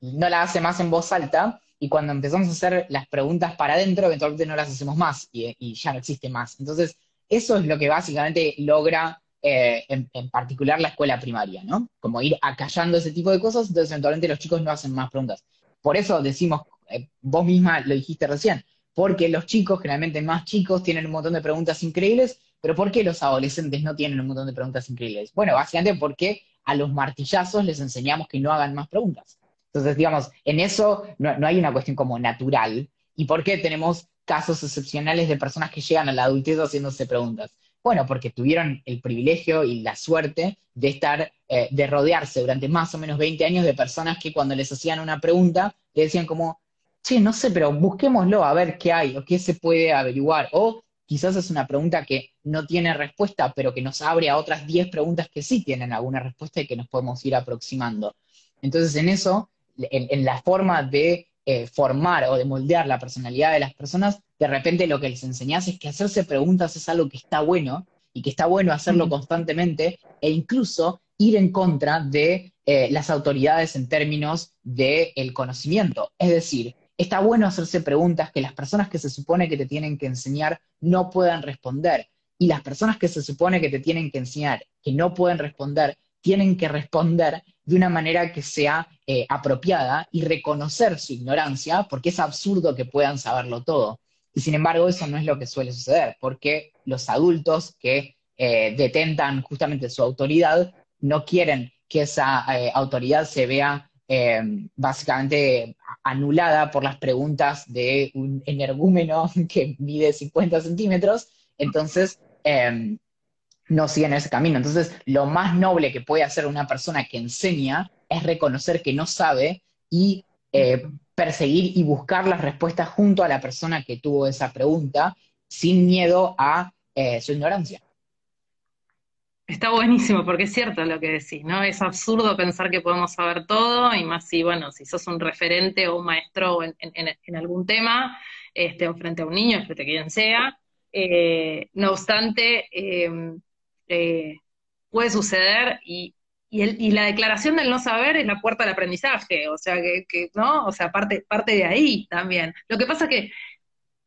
Speaker 2: no la hace más en voz alta, y cuando empezamos a hacer las preguntas para adentro, eventualmente no las hacemos más, y, ya no existe más. Entonces, eso es lo que básicamente logra eh, en, particular la escuela primaria, ¿no? Como ir acallando ese tipo de cosas, entonces eventualmente los chicos no hacen más preguntas. Por eso decimos, eh, vos misma lo dijiste recién, porque los chicos, generalmente más chicos, tienen un montón de preguntas increíbles, pero ¿por qué los adolescentes no tienen un montón de preguntas increíbles? Bueno, básicamente porque a los martillazos les enseñamos que no hagan más preguntas. Entonces, digamos, en eso no, hay una cuestión como natural. ¿Y por qué tenemos casos excepcionales de personas que llegan a la adultez haciéndose preguntas? Bueno, porque tuvieron el privilegio y la suerte de estar, eh, de rodearse durante más o menos 20 años de personas que cuando les hacían una pregunta, le decían como, sí, no sé, pero busquémoslo a ver qué hay o qué se puede averiguar. O quizás es una pregunta que no tiene respuesta, pero que nos abre a otras 10 preguntas que sí tienen alguna respuesta y que nos podemos ir aproximando. Entonces, en eso, en, la forma de eh, formar o de moldear la personalidad de las personas, de repente lo que les enseñás es que hacerse preguntas es algo que está bueno y que está bueno hacerlo constantemente e incluso ir en contra de eh, las autoridades en términos del conocimiento. Es decir, está bueno hacerse preguntas que las personas que se supone que te tienen que enseñar no puedan responder. Y las personas que se supone que te tienen que enseñar, que no pueden responder, tienen que responder de una manera que sea eh, apropiada y reconocer su ignorancia, porque es absurdo que puedan saberlo todo. Y sin embargo, eso no es lo que suele suceder, porque los adultos que eh, detentan justamente su autoridad no quieren que esa eh, autoridad se vea eh, básicamente anulada por las preguntas de un energúmeno que mide 50 centímetros, entonces eh, no siguen ese camino. Entonces, lo más noble que puede hacer una persona que enseña es reconocer que no sabe y eh, perseguir y buscar las respuestas junto a la persona que tuvo esa pregunta sin miedo a su ignorancia.
Speaker 1: Está buenísimo, porque es cierto lo que decís, ¿no? Es absurdo pensar que podemos saber todo, y más si, bueno, si sos un referente o un maestro en, algún tema, este, o frente a un niño, frente a quien sea. Eh, no obstante, eh, puede suceder y, y, el, y, la declaración del no saber es la puerta del aprendizaje, o sea, que, que ¿no? O sea, parte, parte de ahí también. Lo que pasa es que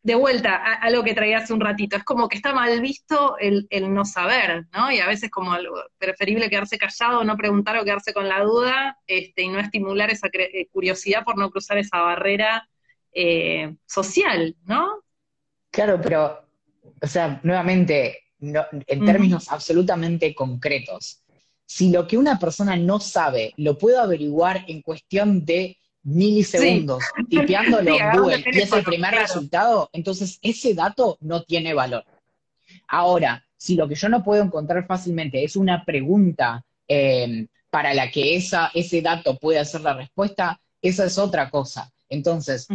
Speaker 1: de vuelta a, lo que traía hace un ratito, es como que está mal visto el, no saber, ¿no? Y a veces como preferible quedarse callado, no preguntar o quedarse con la duda, este, y no estimular esa eh, curiosidad por no cruzar esa barrera eh, social, ¿no?
Speaker 2: Claro, pero, o sea, nuevamente, en términos absolutamente concretos, si lo que una persona no sabe lo puedo averiguar en cuestión de milisegundos, tipeándolo en Google y es el primer resultado, entonces ese dato no tiene valor. Ahora, si lo que yo no puedo encontrar fácilmente es una pregunta eh, para la que esa, ese dato puede ser la respuesta, esa es otra cosa. Entonces,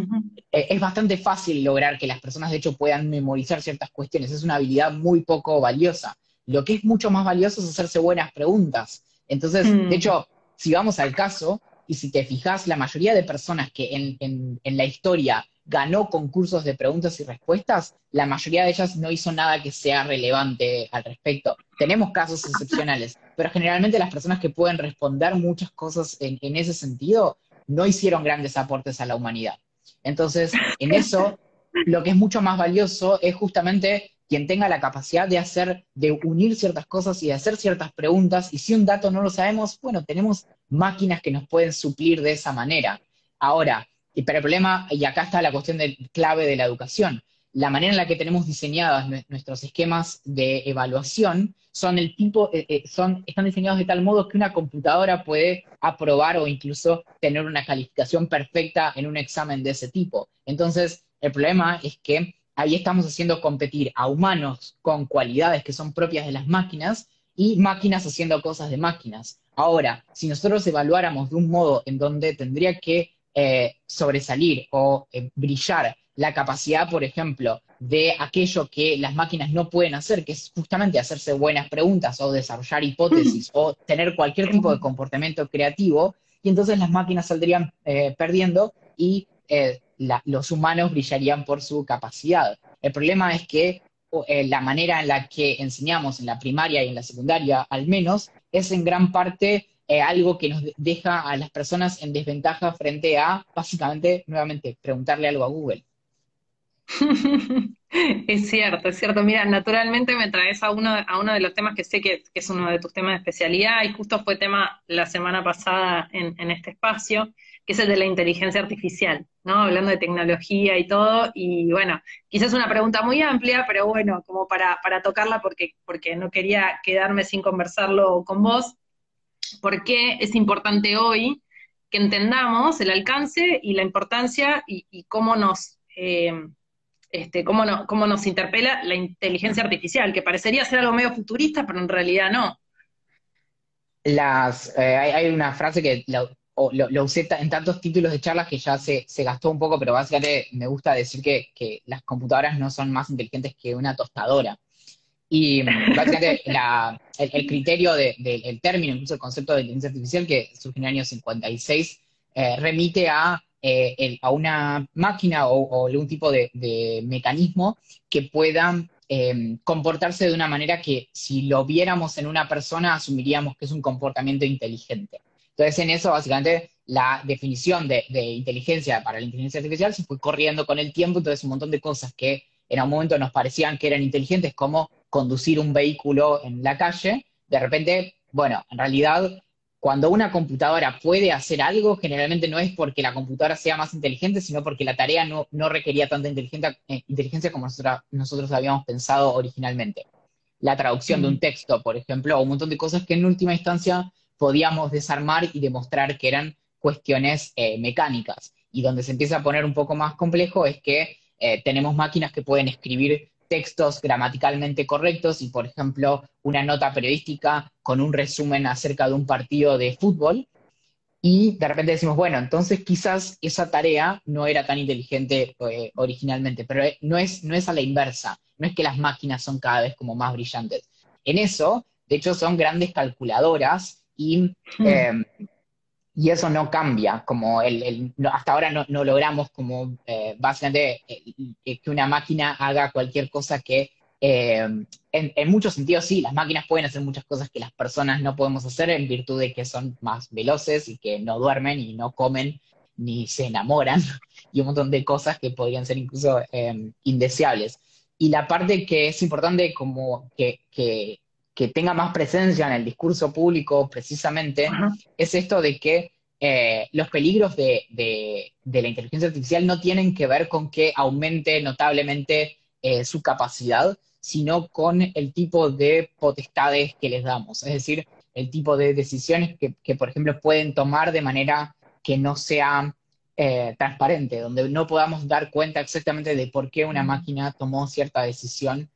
Speaker 2: eh, es bastante fácil lograr que las personas, de hecho, puedan memorizar ciertas cuestiones. Es una habilidad muy poco valiosa. Lo que es mucho más valioso es hacerse buenas preguntas. Entonces, de mm. hecho, si vamos al caso, y si te fijas, la mayoría de personas que en, en, la historia ganó concursos de preguntas y respuestas, la mayoría de ellas no hizo nada que sea relevante al respecto. Tenemos casos excepcionales, pero generalmente las personas que pueden responder muchas cosas en, en ese sentido no hicieron grandes aportes a la humanidad. Entonces, en eso, lo que es mucho más valioso es justamente quien tenga la capacidad de hacer, de unir ciertas cosas y de hacer ciertas preguntas, y si un dato no lo sabemos, bueno, tenemos máquinas que nos pueden suplir de esa manera. Ahora, pero el problema, y acá está la cuestión de, clave de la educación, la manera en la que tenemos diseñados nuestros esquemas de evaluación son el tipo, eh, eh, son, están diseñados de tal modo que una computadora puede aprobar o incluso tener una calificación perfecta en un examen de ese tipo. Entonces, el problema es que ahí estamos haciendo competir a humanos con cualidades que son propias de las máquinas y máquinas haciendo cosas de máquinas. Ahora, si nosotros evaluáramos de un modo en donde tendría que eh, sobresalir o brillar la capacidad, por ejemplo, de aquello que las máquinas no pueden hacer, que es justamente hacerse buenas preguntas o desarrollar hipótesis o tener cualquier tipo de comportamiento creativo, y entonces las máquinas saldrían eh, perdiendo y eh, los humanos brillarían por su capacidad. El problema es que eh, la manera en la que enseñamos en la primaria y en la secundaria, al menos, es en gran parte algo que nos deja a las personas en desventaja frente a, básicamente, nuevamente, preguntarle algo a Google.
Speaker 1: Es cierto, es cierto. Mira, naturalmente me traes a uno, a uno de los temas que sé que, es uno de tus temas de especialidad y justo fue tema la semana pasada en, este espacio, que es el de la inteligencia artificial, ¿no? Hablando de tecnología y todo. Y bueno, quizás una pregunta muy amplia, pero bueno, como para, para tocarla porque, porque no quería quedarme sin conversarlo con vos. ¿Por qué es importante hoy que entendamos el alcance y la importancia y, cómo nos... Eh, este, cómo, nos interpela la inteligencia artificial, que parecería ser algo medio futurista, pero en realidad no.
Speaker 2: Las, eh, hay, una frase que lo, usé en tantos títulos de charlas que ya se, gastó un poco, pero básicamente me gusta decir que, las computadoras no son más inteligentes que una tostadora. Y básicamente el, criterio del término, incluso el concepto de inteligencia artificial que surge en el año 56, eh, remite a eh, a una máquina o, algún tipo de, mecanismo que pueda em, comportarse de una manera que si lo viéramos en una persona asumiríamos que es un comportamiento inteligente. Entonces en eso básicamente la definición de, inteligencia para la inteligencia artificial se fue corriendo con el tiempo, entonces un montón de cosas que en un momento nos parecían que eran inteligentes, como conducir un vehículo en la calle, de repente, bueno, en realidad cuando una computadora puede hacer algo, generalmente no es porque la computadora sea más inteligente, sino porque la tarea no, requería tanta eh, inteligencia, como nosotros, habíamos pensado originalmente. La traducción de un texto, por ejemplo, o un montón de cosas que en última instancia podíamos desarmar y demostrar que eran cuestiones eh, mecánicas. Y donde se empieza a poner un poco más complejo es que eh, tenemos máquinas que pueden escribir textos gramaticalmente correctos y, por ejemplo, una nota periodística con un resumen acerca de un partido de fútbol. Y de repente decimos, bueno, entonces quizás esa tarea no era tan inteligente eh, originalmente, pero eh, no es, no es a la inversa, no es que las máquinas son cada vez como más brillantes. En eso, de hecho, son grandes calculadoras y hmm. em, y eso no cambia, como el, hasta ahora no, logramos como eh, básicamente eh, que una máquina haga cualquier cosa que, eh, en, muchos sentidos sí, las máquinas pueden hacer muchas cosas que las personas no podemos hacer en virtud de que son más veloces y que no duermen y no comen ni se enamoran y un montón de cosas que podrían ser incluso indeseables. Y la parte que es importante como que, que tenga más presencia en el discurso público precisamente, es esto de que eh, los peligros de, la inteligencia artificial no tienen que ver con que aumente notablemente eh, su capacidad, sino con el tipo de potestades que les damos, es decir, el tipo de decisiones que, por ejemplo, pueden tomar de manera que no sea eh, transparente, donde no podamos dar cuenta exactamente de por qué una máquina tomó cierta decisión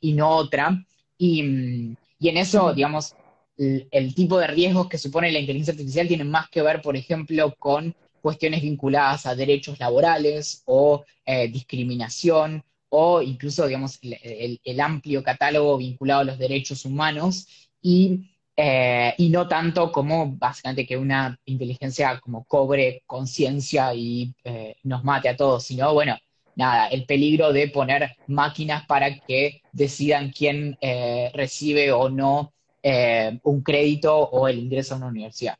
Speaker 2: y no otra. Y, y en eso, digamos, el, tipo de riesgos que supone la inteligencia artificial tienen más que ver, por ejemplo, con cuestiones vinculadas a derechos laborales o eh, discriminación o incluso, digamos, el, amplio catálogo vinculado a los derechos humanos y, eh, y, no tanto como básicamente que una inteligencia como cobre conciencia y eh, nos mate a todos, sino, bueno, nada, el peligro de poner máquinas para que decidan quién recibe o no eh, un crédito o el ingreso a una universidad.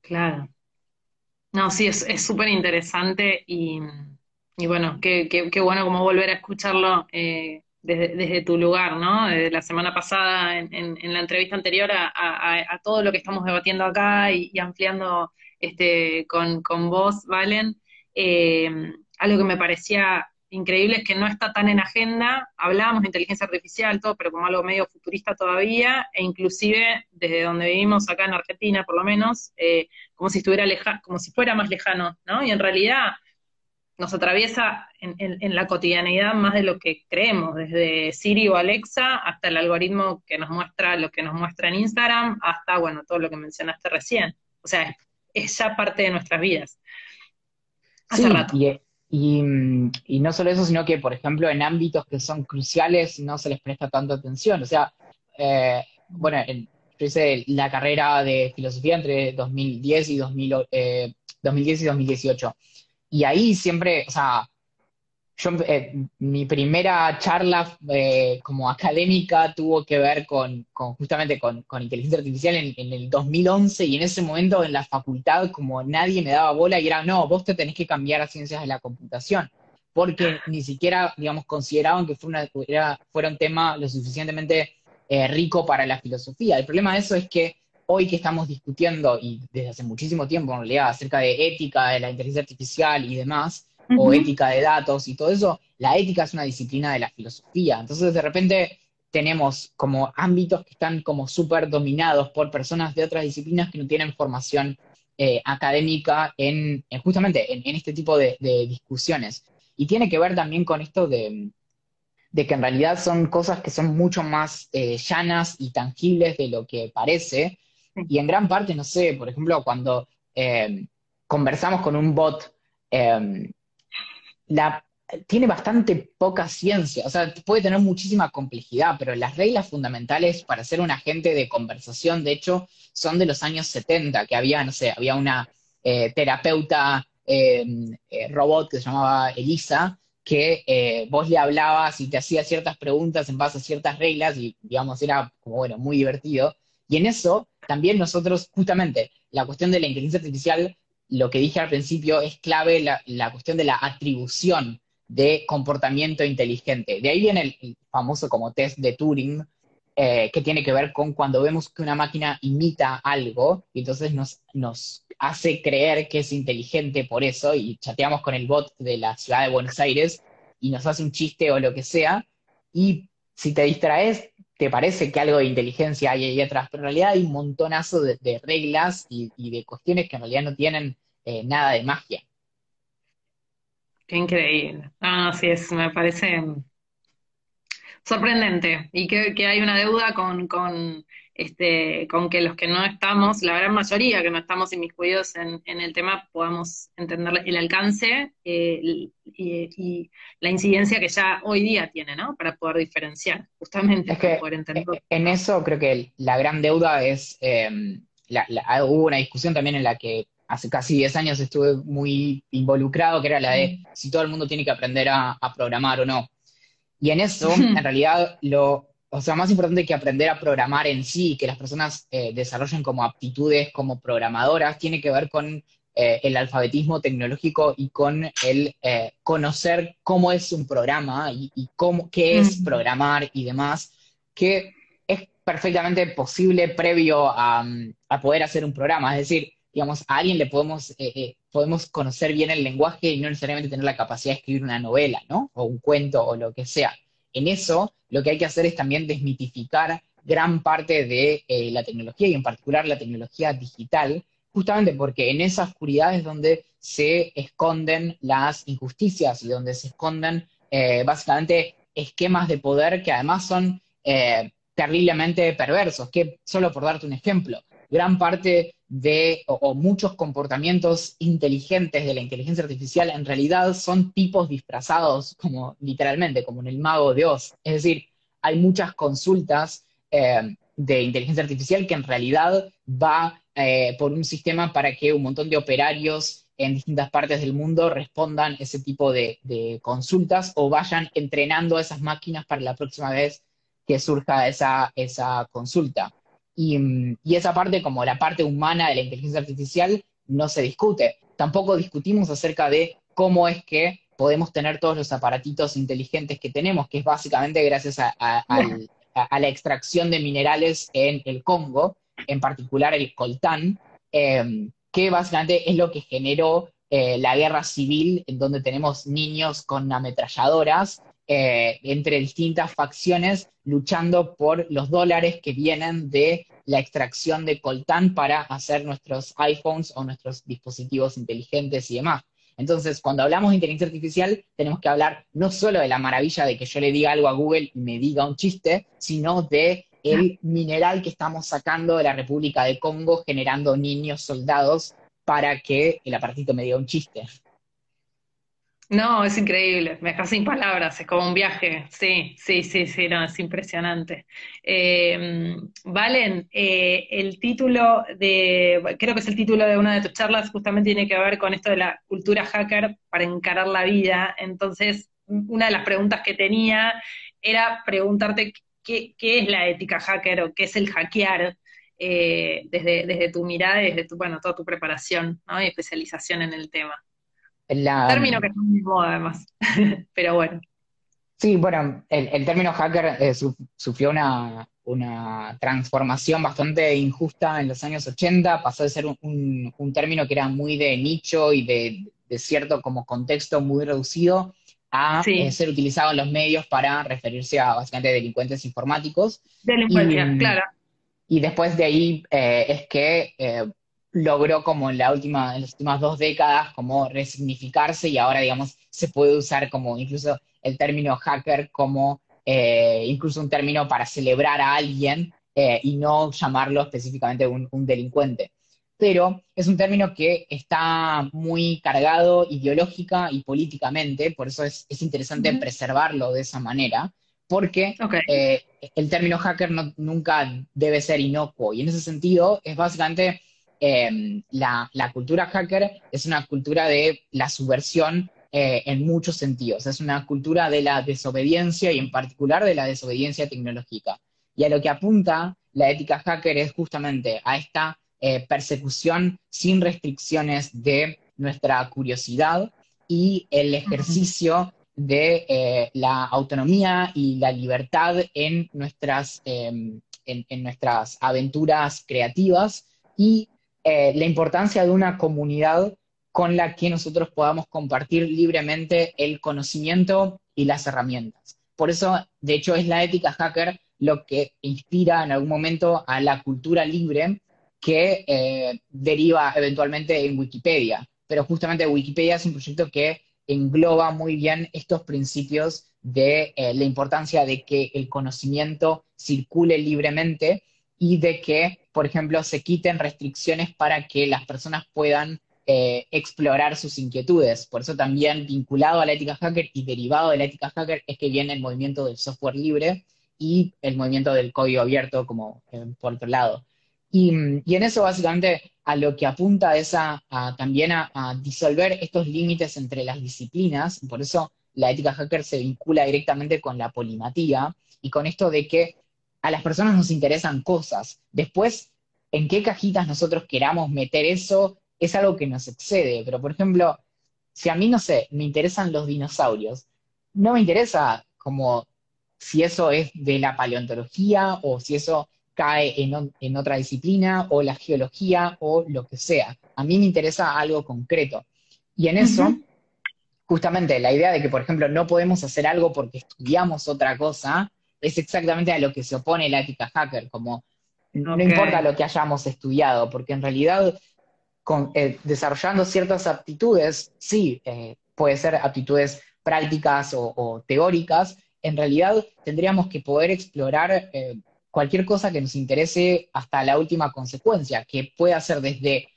Speaker 1: Claro. No, sí, es súper interesante y, bueno, qué, bueno como volver a escucharlo eh, desde, tu lugar, ¿no? Desde la semana pasada, en, la entrevista anterior, a, todo lo que estamos debatiendo acá y, ampliando este, con, vos, Valen. Eh, algo que me parecía increíble es que no está tan en agenda, hablábamos de inteligencia artificial, todo, pero como algo medio futurista todavía, e inclusive desde donde vivimos acá en Argentina, por lo menos, eh, como si estuviera lejano, como si fuera más lejano, ¿no? Y en realidad nos atraviesa en, la cotidianidad más de lo que creemos, desde Siri o Alexa hasta el algoritmo que nos muestra lo que nos muestra en Instagram, hasta, bueno, todo lo que mencionaste recién. O sea, es, ya parte de nuestras vidas.
Speaker 2: Hace rato. Y, no solo eso, sino que, por ejemplo, en ámbitos que son cruciales no se les presta tanta atención. O sea, eh, bueno, yo hice la carrera de filosofía entre 2010 y 2010 y 2018. Y ahí siempre, o sea, yo, eh, mi primera charla eh, como académica tuvo que ver con, justamente con, inteligencia artificial en, el 2011 y en ese momento en la facultad como nadie me daba bola y era, no, vos te tenés que cambiar a ciencias de la computación, porque ni siquiera, digamos, consideraban que fuera, fuera un tema lo suficientemente eh, rico para la filosofía. El problema de eso es que hoy que estamos discutiendo, y desde hace muchísimo tiempo en realidad, acerca de ética, de la inteligencia artificial y demás, o ética de datos y todo eso, la ética es una disciplina de la filosofía. Entonces, de repente tenemos como ámbitos que están como súper dominados por personas de otras disciplinas que no tienen formación eh, académica en, justamente en, este tipo de, discusiones. Y tiene que ver también con esto de, que en realidad son cosas que son mucho más eh, llanas y tangibles de lo que parece. Y en gran parte, no sé, por ejemplo, cuando eh, conversamos con un bot, la, tiene bastante poca ciencia, o sea, puede tener muchísima complejidad, pero las reglas fundamentales para ser un agente de conversación, de hecho, son de los años 70, que había, no sé, había una eh, terapeuta eh, eh, robot que se llamaba Elisa, que vos le hablabas y te hacía ciertas preguntas en base a ciertas reglas y, digamos, era como, bueno, muy divertido. Y en eso también nosotros, justamente, la cuestión de la inteligencia artificial lo que dije al principio es clave la, cuestión de la atribución de comportamiento inteligente. De ahí viene el, famoso como test de Turing, eh, que tiene que ver con cuando vemos que una máquina imita algo y entonces nos, nos hace creer que es inteligente por eso y chateamos con el bot de la ciudad de Buenos Aires y nos hace un chiste o lo que sea y si te distraes te parece que algo de inteligencia hay ahí atrás, pero en realidad hay un montonazo de, reglas y, de cuestiones que en realidad no tienen eh, nada de magia.
Speaker 1: Qué increíble. Ah, sí, es, me parece sorprendente y que, hay una deuda con, con, este, con que los que no estamos, la gran mayoría que no estamos inmiscuidos en, en el tema, podamos entender el alcance eh, y, la incidencia que ya hoy día tiene, ¿no? Para poder diferenciar, justamente.
Speaker 2: En eso creo que la gran deuda es, eh, hubo una discusión también en la que hace casi 10 años estuve muy involucrado, que era la de si todo el mundo tiene que aprender a, programar o no. Y en eso, en realidad, lo o sea, más importante que aprender a programar en sí, que las personas eh, desarrollen como aptitudes como programadoras, tiene que ver con eh, el alfabetismo tecnológico y con el eh, conocer cómo es un programa y, cómo, qué es programar y demás, que perfectamente posible previo a, poder hacer un programa. Es decir, digamos, a alguien le podemos, eh, podemos conocer bien el lenguaje y no necesariamente tener la capacidad de escribir una novela, ¿no? O un cuento o lo que sea. En eso, lo que hay que hacer es también desmitificar gran parte de eh, la tecnología y en particular la tecnología digital, justamente porque en esa oscuridad es donde se esconden las injusticias y donde se esconden básicamente esquemas de poder que además son terriblemente perversos, que solo por darte un ejemplo, gran parte de, o, muchos comportamientos inteligentes de la inteligencia artificial en realidad son tipos disfrazados, como literalmente, como en el mago de Oz. Es decir, hay muchas consultas eh, de inteligencia artificial que en realidad va eh, por un sistema para que un montón de operarios en distintas partes del mundo respondan ese tipo de, de consultas o vayan entrenando a esas máquinas para la próxima vez que surja esa, esa consulta. Y, esa parte, como la parte humana de la inteligencia artificial, no se discute. Tampoco discutimos acerca de cómo es que podemos tener todos los aparatitos inteligentes que tenemos, que es básicamente gracias a, la extracción de minerales en el Congo, en particular el coltán, em, que básicamente es lo que generó eh, la guerra civil, en donde tenemos niños con ametralladoras eh, entre distintas facciones luchando por los dólares que vienen de la extracción de coltán para hacer nuestros iPhones o nuestros dispositivos inteligentes y demás. Entonces, cuando hablamos de inteligencia artificial, tenemos que hablar no solo de la maravilla de que yo le diga algo a Google y me diga un chiste, sino de el mineral que estamos sacando de la República de Congo generando niños soldados para que el aparatito me diga un chiste.
Speaker 1: No, es increíble, me dejas sin palabras, es como un viaje, sí, sí, sí, sí, no, es impresionante. Eh, Valen, el título de, creo que es el título de una de tus charlas, justamente tiene que ver con esto de la cultura hacker para encarar la vida, entonces una de las preguntas que tenía era preguntarte qué, es la ética hacker o qué es el hackear, eh, desde, desde tu mirada y desde tu, bueno, toda tu preparación y especialización en el tema. Término que está muy moda además, pero bueno.
Speaker 2: Sí, bueno, el, término hacker eh, sufrió una, transformación bastante injusta en los años 80, pasó de ser un, término que era muy de nicho y de, cierto como contexto muy reducido a eh, ser utilizado en los medios para referirse a básicamente delincuentes informáticos.
Speaker 1: Delincuencia, claro.
Speaker 2: Y después de ahí eh, es que logró como en, la última, en las últimas dos décadas como resignificarse y ahora, digamos, se puede usar como incluso el término hacker como eh, incluso un término para celebrar a alguien eh, y no llamarlo específicamente un, delincuente. Pero es un término que está muy cargado ideológica y políticamente, por eso es, interesante preservarlo de esa manera, porque eh, el término hacker nunca debe ser inocuo. Y en ese sentido es básicamente Em, la, cultura hacker es una cultura de la subversión eh, en muchos sentidos. Es una cultura de la desobediencia y en particular de la desobediencia tecnológica. Y a lo que apunta la ética hacker es justamente a esta eh, persecución sin restricciones de nuestra curiosidad y el ejercicio de eh, la autonomía y la libertad en nuestras, em, en nuestras aventuras creativas y eh, la importancia de una comunidad con la que nosotros podamos compartir libremente el conocimiento y las herramientas. Por eso, de hecho, es la ética hacker lo que inspira en algún momento a la cultura libre que eh, deriva eventualmente en Wikipedia. Pero justamente Wikipedia es un proyecto que engloba muy bien estos principios de eh, la importancia de que el conocimiento circule libremente y de que, por ejemplo, se quiten restricciones para que las personas puedan eh, explorar sus inquietudes. Por eso también vinculado a la ética hacker y derivado de la ética hacker es que viene el movimiento del software libre y el movimiento del código abierto como eh, por otro lado. Y, en eso básicamente a lo que apunta es a, también a, a, disolver estos límites entre las disciplinas, por eso la ética hacker se vincula directamente con la polimatía y con esto de que a las personas nos interesan cosas. Después, en qué cajitas nosotros queramos meter eso es algo que nos excede. Pero, por ejemplo, si a mí, no sé, me interesan los dinosaurios, no me interesa como si eso es de la paleontología o si eso cae en, otra disciplina o la geología o lo que sea. A mí me interesa algo concreto. Y en eso, justamente la idea de que, por ejemplo, no podemos hacer algo porque estudiamos otra cosa, es exactamente a lo que se opone la ética hacker, como no importa lo que hayamos estudiado, porque en realidad eh, desarrollando ciertas aptitudes, sí, eh, puede ser aptitudes prácticas o, teóricas, en realidad tendríamos que poder explorar eh, cualquier cosa que nos interese hasta la última consecuencia, que pueda ser desde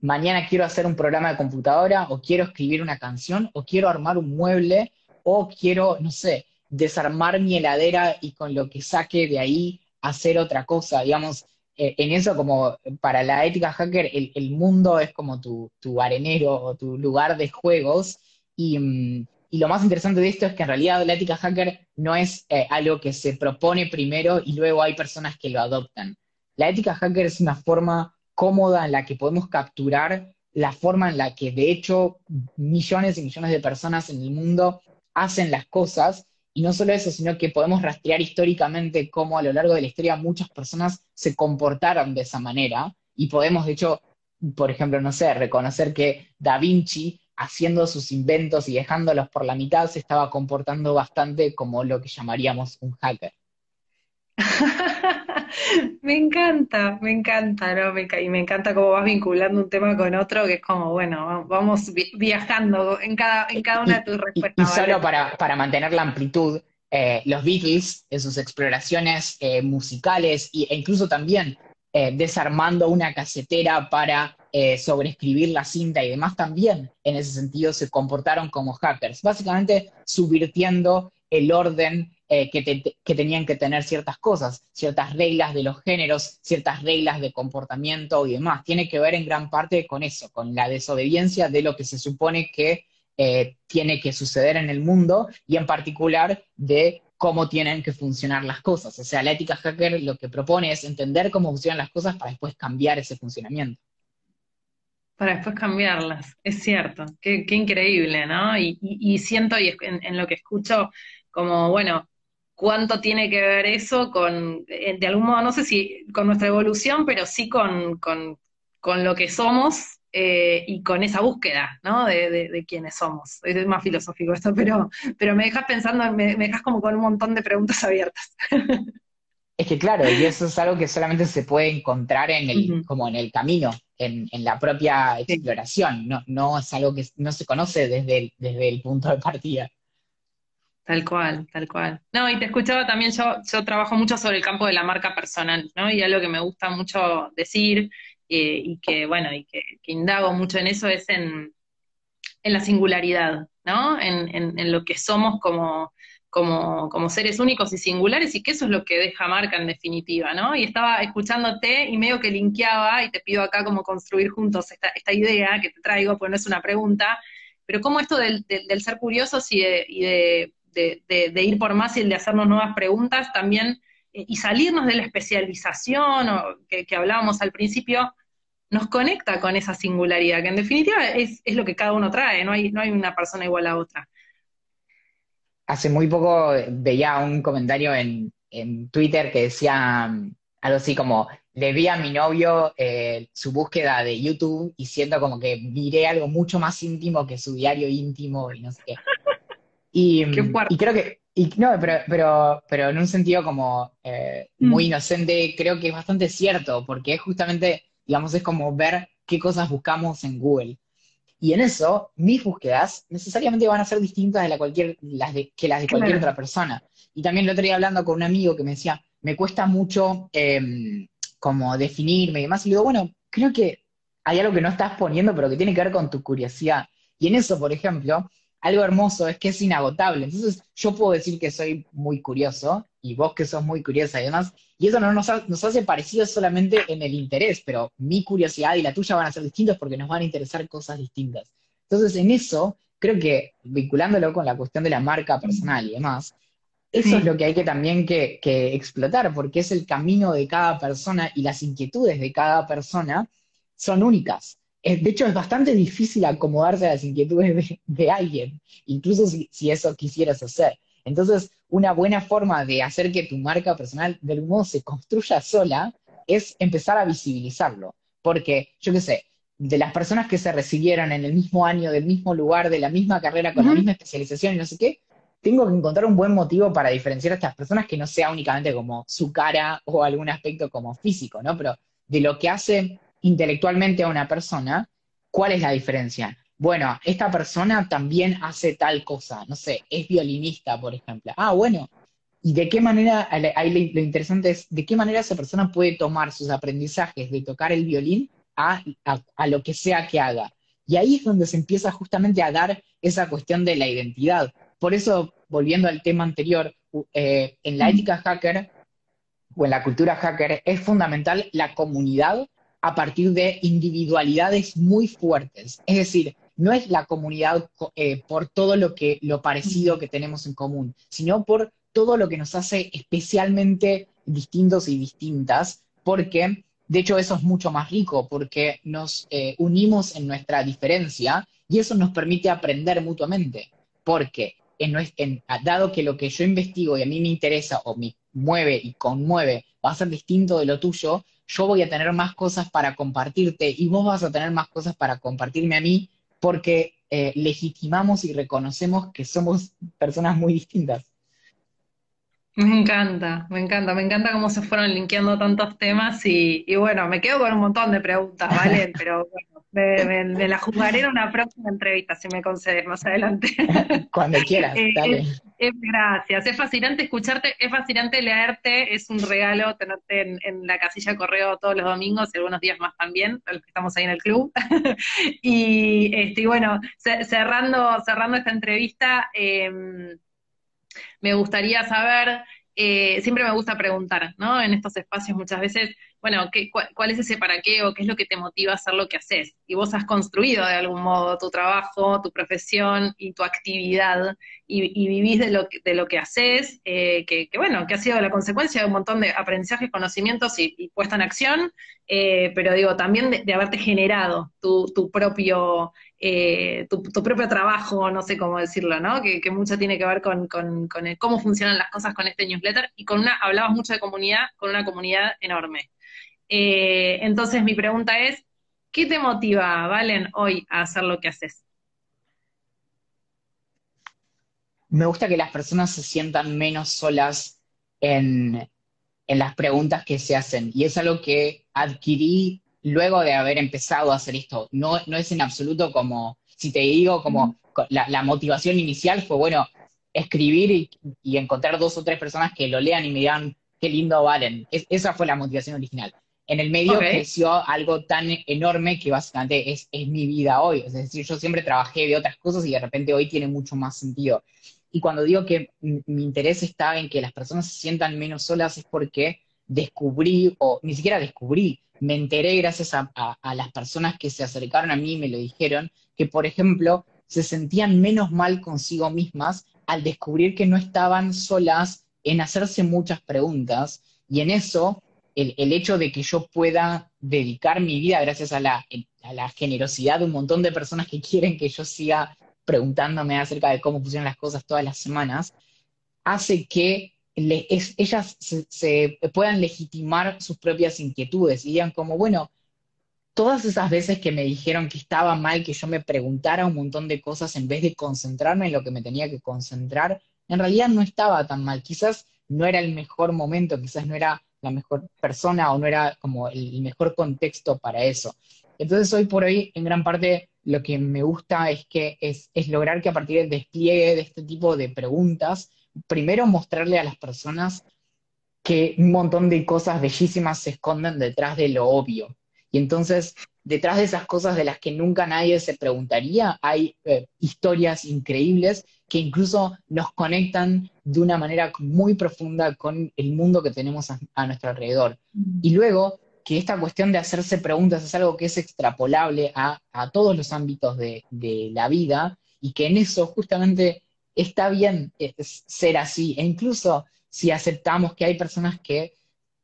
Speaker 2: mañana quiero hacer un programa de computadora, o quiero escribir una canción, o quiero armar un mueble, o quiero, no sé, desarmar mi heladera y con lo que saque de ahí hacer otra cosa. Digamos, eh, en eso como para la ética hacker, el, mundo es como tu, arenero o tu lugar de juegos. Mm, y, lo más interesante de esto es que en realidad la ética hacker no es eh, algo que se propone primero y luego hay personas que lo adoptan. La ética hacker es una forma cómoda en la que podemos capturar la forma en la que de hecho millones y millones de personas en el mundo hacen las cosas y no solo eso, sino que podemos rastrear históricamente cómo a lo largo de la historia muchas personas se comportaron de esa manera y podemos, de hecho, por ejemplo, no sé, reconocer que Da Vinci, haciendo sus inventos y dejándolos por la mitad, se estaba comportando bastante como lo que llamaríamos un hacker.
Speaker 1: me encanta, me encanta, ¿no? y me encanta cómo vas vinculando un tema con otro, que es como, bueno, vamos viajando en cada, en cada una de tus respuestas.
Speaker 2: Y, solo para, mantener la amplitud, eh, los Beatles, en sus exploraciones eh, musicales e incluso también eh, desarmando una casetera para sobreescribir la cinta y demás, también en ese sentido se comportaron como hackers, básicamente subvirtiendo el orden eh, que, tenían que tener ciertas cosas, ciertas reglas de los géneros, ciertas reglas de comportamiento y demás. Tiene que ver en gran parte con eso, con la desobediencia de lo que se supone que eh, tiene que suceder en el mundo y en particular de cómo tienen que funcionar las cosas. O sea, la ética hacker lo que propone es entender cómo funcionan las cosas para después cambiar ese funcionamiento.
Speaker 1: Para después cambiarlas, es cierto, qué, increíble, ¿no? Y, siento, y en, lo que escucho, como, bueno, cuánto tiene que ver eso con, eh, de algún modo, no sé si con nuestra evolución, pero sí con, lo que somos eh, y con esa búsqueda, ¿no? De, de, quiénes somos. Es más filosófico esto, pero, pero me dejas pensando, me, dejas como con un montón de preguntas abiertas.
Speaker 2: Es que claro, y eso es algo que solamente se puede encontrar en el, como en el camino, en, la propia exploración, no, no es algo que no se conoce desde desde el punto de partida.
Speaker 1: Tal cual, tal cual. No, y te escuchaba también, yo, yo trabajo mucho sobre el campo de la marca personal, ¿no? Y algo que me gusta mucho decir eh, y que, bueno, y que, indago mucho en eso es en, la singularidad, ¿no? En, lo que somos como, como, como, seres únicos y singulares y que eso es lo que deja marca en definitiva, ¿no? Y estaba escuchándote y medio que linkeaba y te pido acá como construir juntos esta, esta idea que te traigo, pues no es una pregunta, pero cómo esto del, del, ser curiosos y de de, ir por más y el de hacernos nuevas preguntas también, eh, y salirnos de la especialización o que, hablábamos al principio, nos conecta con esa singularidad, que en definitiva es, lo que cada uno trae, no hay, no hay una persona igual a otra.
Speaker 2: Hace muy poco veía un comentario en, Twitter que decía mm, algo así como, le vi a mi novio eh, su búsqueda de YouTube y siento como que miré algo mucho más íntimo que su diario íntimo y no sé qué. Y, creo que, no, pero, pero, pero en un sentido como eh, muy mm. inocente, creo que es bastante cierto, porque es justamente, digamos, es como ver qué cosas buscamos en Google. Y en eso, mis búsquedas necesariamente van a ser distintas de la cualquier, las de, que las de cualquier otra persona. Y también lo otro día hablando con un amigo que me decía, me cuesta mucho em, como definirme y demás. Y digo, bueno, creo que hay algo que no estás poniendo, pero que tiene que ver con tu curiosidad. Y en eso, por ejemplo, algo hermoso es que es inagotable. Entonces, yo puedo decir que soy muy curioso y vos que sos muy curiosa y demás, y eso no nos, hace parecidos solamente en el interés, pero mi curiosidad y la tuya van a ser distintas porque nos van a interesar cosas distintas. Entonces, en eso, creo que vinculándolo con la cuestión de la marca personal y demás, eso es lo que hay que también que, que explotar, porque es el camino de cada persona y las inquietudes de cada persona son únicas de hecho, es bastante difícil acomodarse a las inquietudes de, alguien, incluso si, eso quisieras hacer. Entonces, una buena forma de hacer que tu marca personal de algún modo se construya sola es empezar a visibilizarlo. Porque, yo qué sé, de las personas que se recibieron en el mismo año, del mismo lugar, de la misma carrera, con la misma especialización y no sé qué, tengo que encontrar un buen motivo para diferenciar a estas personas que no sea únicamente como su cara o algún aspecto como físico, ¿no? Pero de lo que hace intelectualmente a una persona, ¿cuál es la diferencia? Bueno, esta persona también hace tal cosa, no sé, es violinista, por ejemplo. Ah, bueno, ¿y de qué manera, ahí lo interesante es, de qué manera esa persona puede tomar sus aprendizajes de tocar el violín a, a lo que sea que haga? Y ahí es donde se empieza justamente a dar esa cuestión de la identidad. Por eso, volviendo al tema anterior, eh, en la ética hacker o en la cultura hacker es fundamental la comunidad a partir de individualidades muy fuertes. Es decir, no es la comunidad eh, por todo lo que lo parecido que tenemos en común, sino por todo lo que nos hace especialmente distintos y distintas, porque de hecho eso es mucho más rico, porque nos eh, unimos en nuestra diferencia y eso nos permite aprender mutuamente, porque en, dado que lo que yo investigo y a mí me interesa o me mueve y conmueve va a ser distinto de lo tuyo, yo voy a tener más cosas para compartirte y vos vas a tener más cosas para compartirme a mí porque eh, legitimamos y reconocemos que somos personas muy distintas.
Speaker 1: Me encanta, me encanta, me encanta cómo se fueron linkeando tantos temas y, bueno, me quedo con un montón de preguntas, ¿vale? Pero bueno, me, la jugaré en una próxima entrevista, si me concedes más adelante.
Speaker 2: Cuando quieras, eh, dale.
Speaker 1: gracias, es fascinante escucharte, es fascinante leerte, es un regalo tenerte en, la casilla de correo todos los domingos y algunos días más también, los que estamos ahí en el club. y, este, bueno, cerrando, cerrando esta entrevista, em, me gustaría saber, eh, siempre me gusta preguntar, ¿no? En estos espacios muchas veces, bueno, ¿qué, cuál, es ese para qué o qué es lo que te motiva a hacer lo que haces? Y vos has construido de algún modo tu trabajo, tu profesión y tu actividad y, vivís de lo, de lo que haces, eh, que, bueno, que ha sido la consecuencia de un montón de aprendizajes, conocimientos y, puesta en acción, eh, pero digo, también de, haberte generado tu, tu propio eh, tu, propio trabajo, no sé cómo decirlo, ¿no? Que, mucho tiene que ver con, cómo funcionan las cosas con este newsletter y con una, hablabas mucho de comunidad, con una comunidad enorme. Eh, entonces mi pregunta es, ¿qué te motiva, Valen, hoy a hacer lo que haces?
Speaker 2: Me gusta que las personas se sientan menos solas en, en las preguntas que se hacen y es algo que adquirí luego de haber empezado a hacer esto. No, no es en absoluto como, si te digo, como la, motivación inicial fue, bueno, escribir y, encontrar dos o tres personas que lo lean y me digan, qué lindo valen. esa fue la motivación original. En el medio creció algo tan enorme que básicamente es, es mi vida hoy. Es decir, yo siempre trabajé de otras cosas y de repente hoy tiene mucho más sentido. Y cuando digo que mi interés está en que las personas se sientan menos solas es porque descubrí, o ni siquiera descubrí, me enteré gracias a, las personas que se acercaron a mí y me lo dijeron, que por ejemplo se sentían menos mal consigo mismas al descubrir que no estaban solas en hacerse muchas preguntas y en eso el, hecho de que yo pueda dedicar mi vida gracias a la, a la generosidad de un montón de personas que quieren que yo siga preguntándome acerca de cómo funcionan las cosas todas las semanas, hace que ellas se, puedan legitimar sus propias inquietudes y digan como, bueno, todas esas veces que me dijeron que estaba mal que yo me preguntara un montón de cosas en vez de concentrarme en lo que me tenía que concentrar, en realidad no estaba tan mal. Quizás no era el mejor momento, quizás no era la mejor persona o no era como el mejor contexto para eso. Entonces hoy por hoy, en gran parte, lo que me gusta es que es, es lograr que a partir del despliegue de este tipo de preguntas, primero mostrarle a las personas que un montón de cosas bellísimas se esconden detrás de lo obvio. Y entonces, detrás de esas cosas de las que nunca nadie se preguntaría, hay eh, historias increíbles que incluso nos conectan de una manera muy profunda con el mundo que tenemos a, nuestro alrededor. Mm. Y luego, que esta cuestión de hacerse preguntas es algo que es extrapolable a, todos los ámbitos de, de la vida y que en eso justamente está bien eh, ser así. E incluso si aceptamos que hay personas que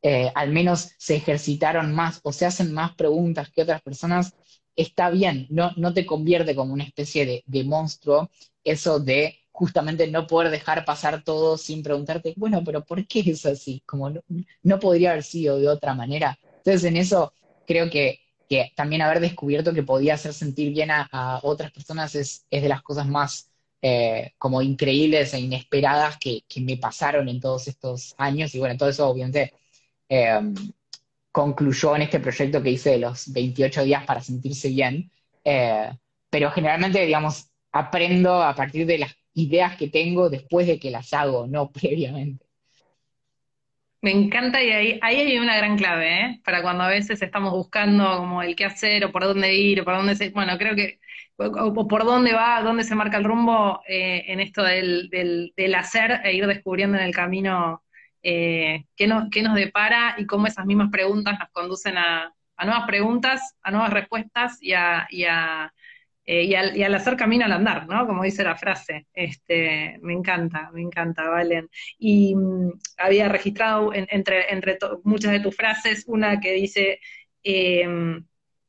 Speaker 2: eh, al menos se ejercitaron más o se hacen más preguntas que otras personas, está bien, no, no te convierte como una especie de, monstruo eso de justamente no poder dejar pasar todo sin preguntarte, bueno, pero ¿por qué es así? Como no, podría haber sido de otra manera. Entonces en eso creo que, también haber descubierto que podía hacer sentir bien a, otras personas es, de las cosas más eh, como increíbles e inesperadas que, me pasaron en todos estos años. Y bueno, todo eso obviamente eh, concluyó en este proyecto que hice de los 28 días para sentirse bien. Eh, pero generalmente, digamos, aprendo a partir de las ideas que tengo después de que las hago, no previamente.
Speaker 1: Me encanta y ahí, ahí hay una gran clave, ¿eh? Para cuando a veces estamos buscando como el qué hacer o por dónde ir o por dónde se... Bueno, creo que... O, por dónde va, dónde se marca el rumbo eh, en esto del, del, hacer e ir descubriendo en el camino eh, qué, qué nos depara y cómo esas mismas preguntas nos conducen a, a nuevas preguntas, a nuevas respuestas y a, y a eh, y, al, hacer camino al andar, ¿no? Como dice la frase. Este, me encanta, me encanta, Valen. Y mm, había registrado entre, entre muchas de tus frases una que dice, em,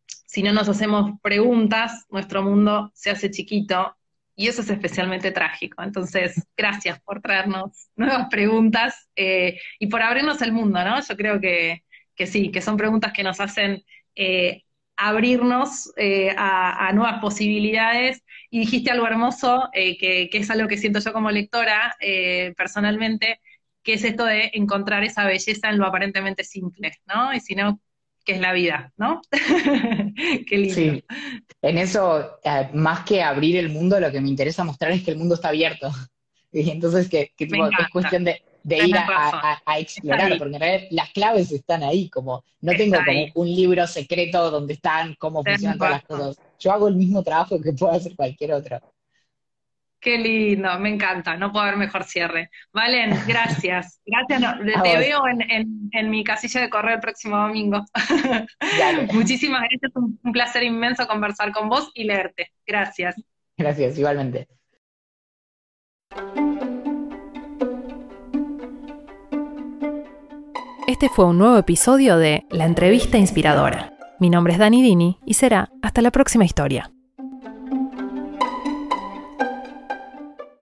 Speaker 1: si no nos hacemos preguntas, nuestro mundo se hace chiquito y eso es especialmente trágico. Entonces, gracias por traernos nuevas preguntas eh, y por abrirnos el mundo, ¿no? Yo creo que, que sí, que son preguntas que nos hacen eh, abrirnos eh, a, nuevas posibilidades. Y dijiste algo hermoso, eh, que, es algo que siento yo como lectora personalmente, que es esto de encontrar esa belleza en lo aparentemente simple, ¿no? Y si no, ¿qué es la vida, ¿no? Qué lindo. Sí,
Speaker 2: en eso, más que abrir el mundo, lo que me interesa mostrar es que el mundo está abierto. Y entonces que, que es cuestión de, de ir a, explorar, porque en realidad las claves están ahí, como no tengo como un libro secreto donde están cómo funcionan todas las cosas. Yo hago el mismo trabajo que puede hacer cualquier otro.
Speaker 1: Qué lindo, me encanta, no puedo haber mejor cierre. Valen, gracias. Gracias, te veo en, mi casilla de correo el próximo domingo. Muchísimas gracias, un, un placer inmenso conversar con vos y leerte. Gracias.
Speaker 2: Gracias, igualmente.
Speaker 3: Este fue un nuevo episodio de La entrevista inspiradora. Mi nombre es Dani Dini y será hasta la próxima historia.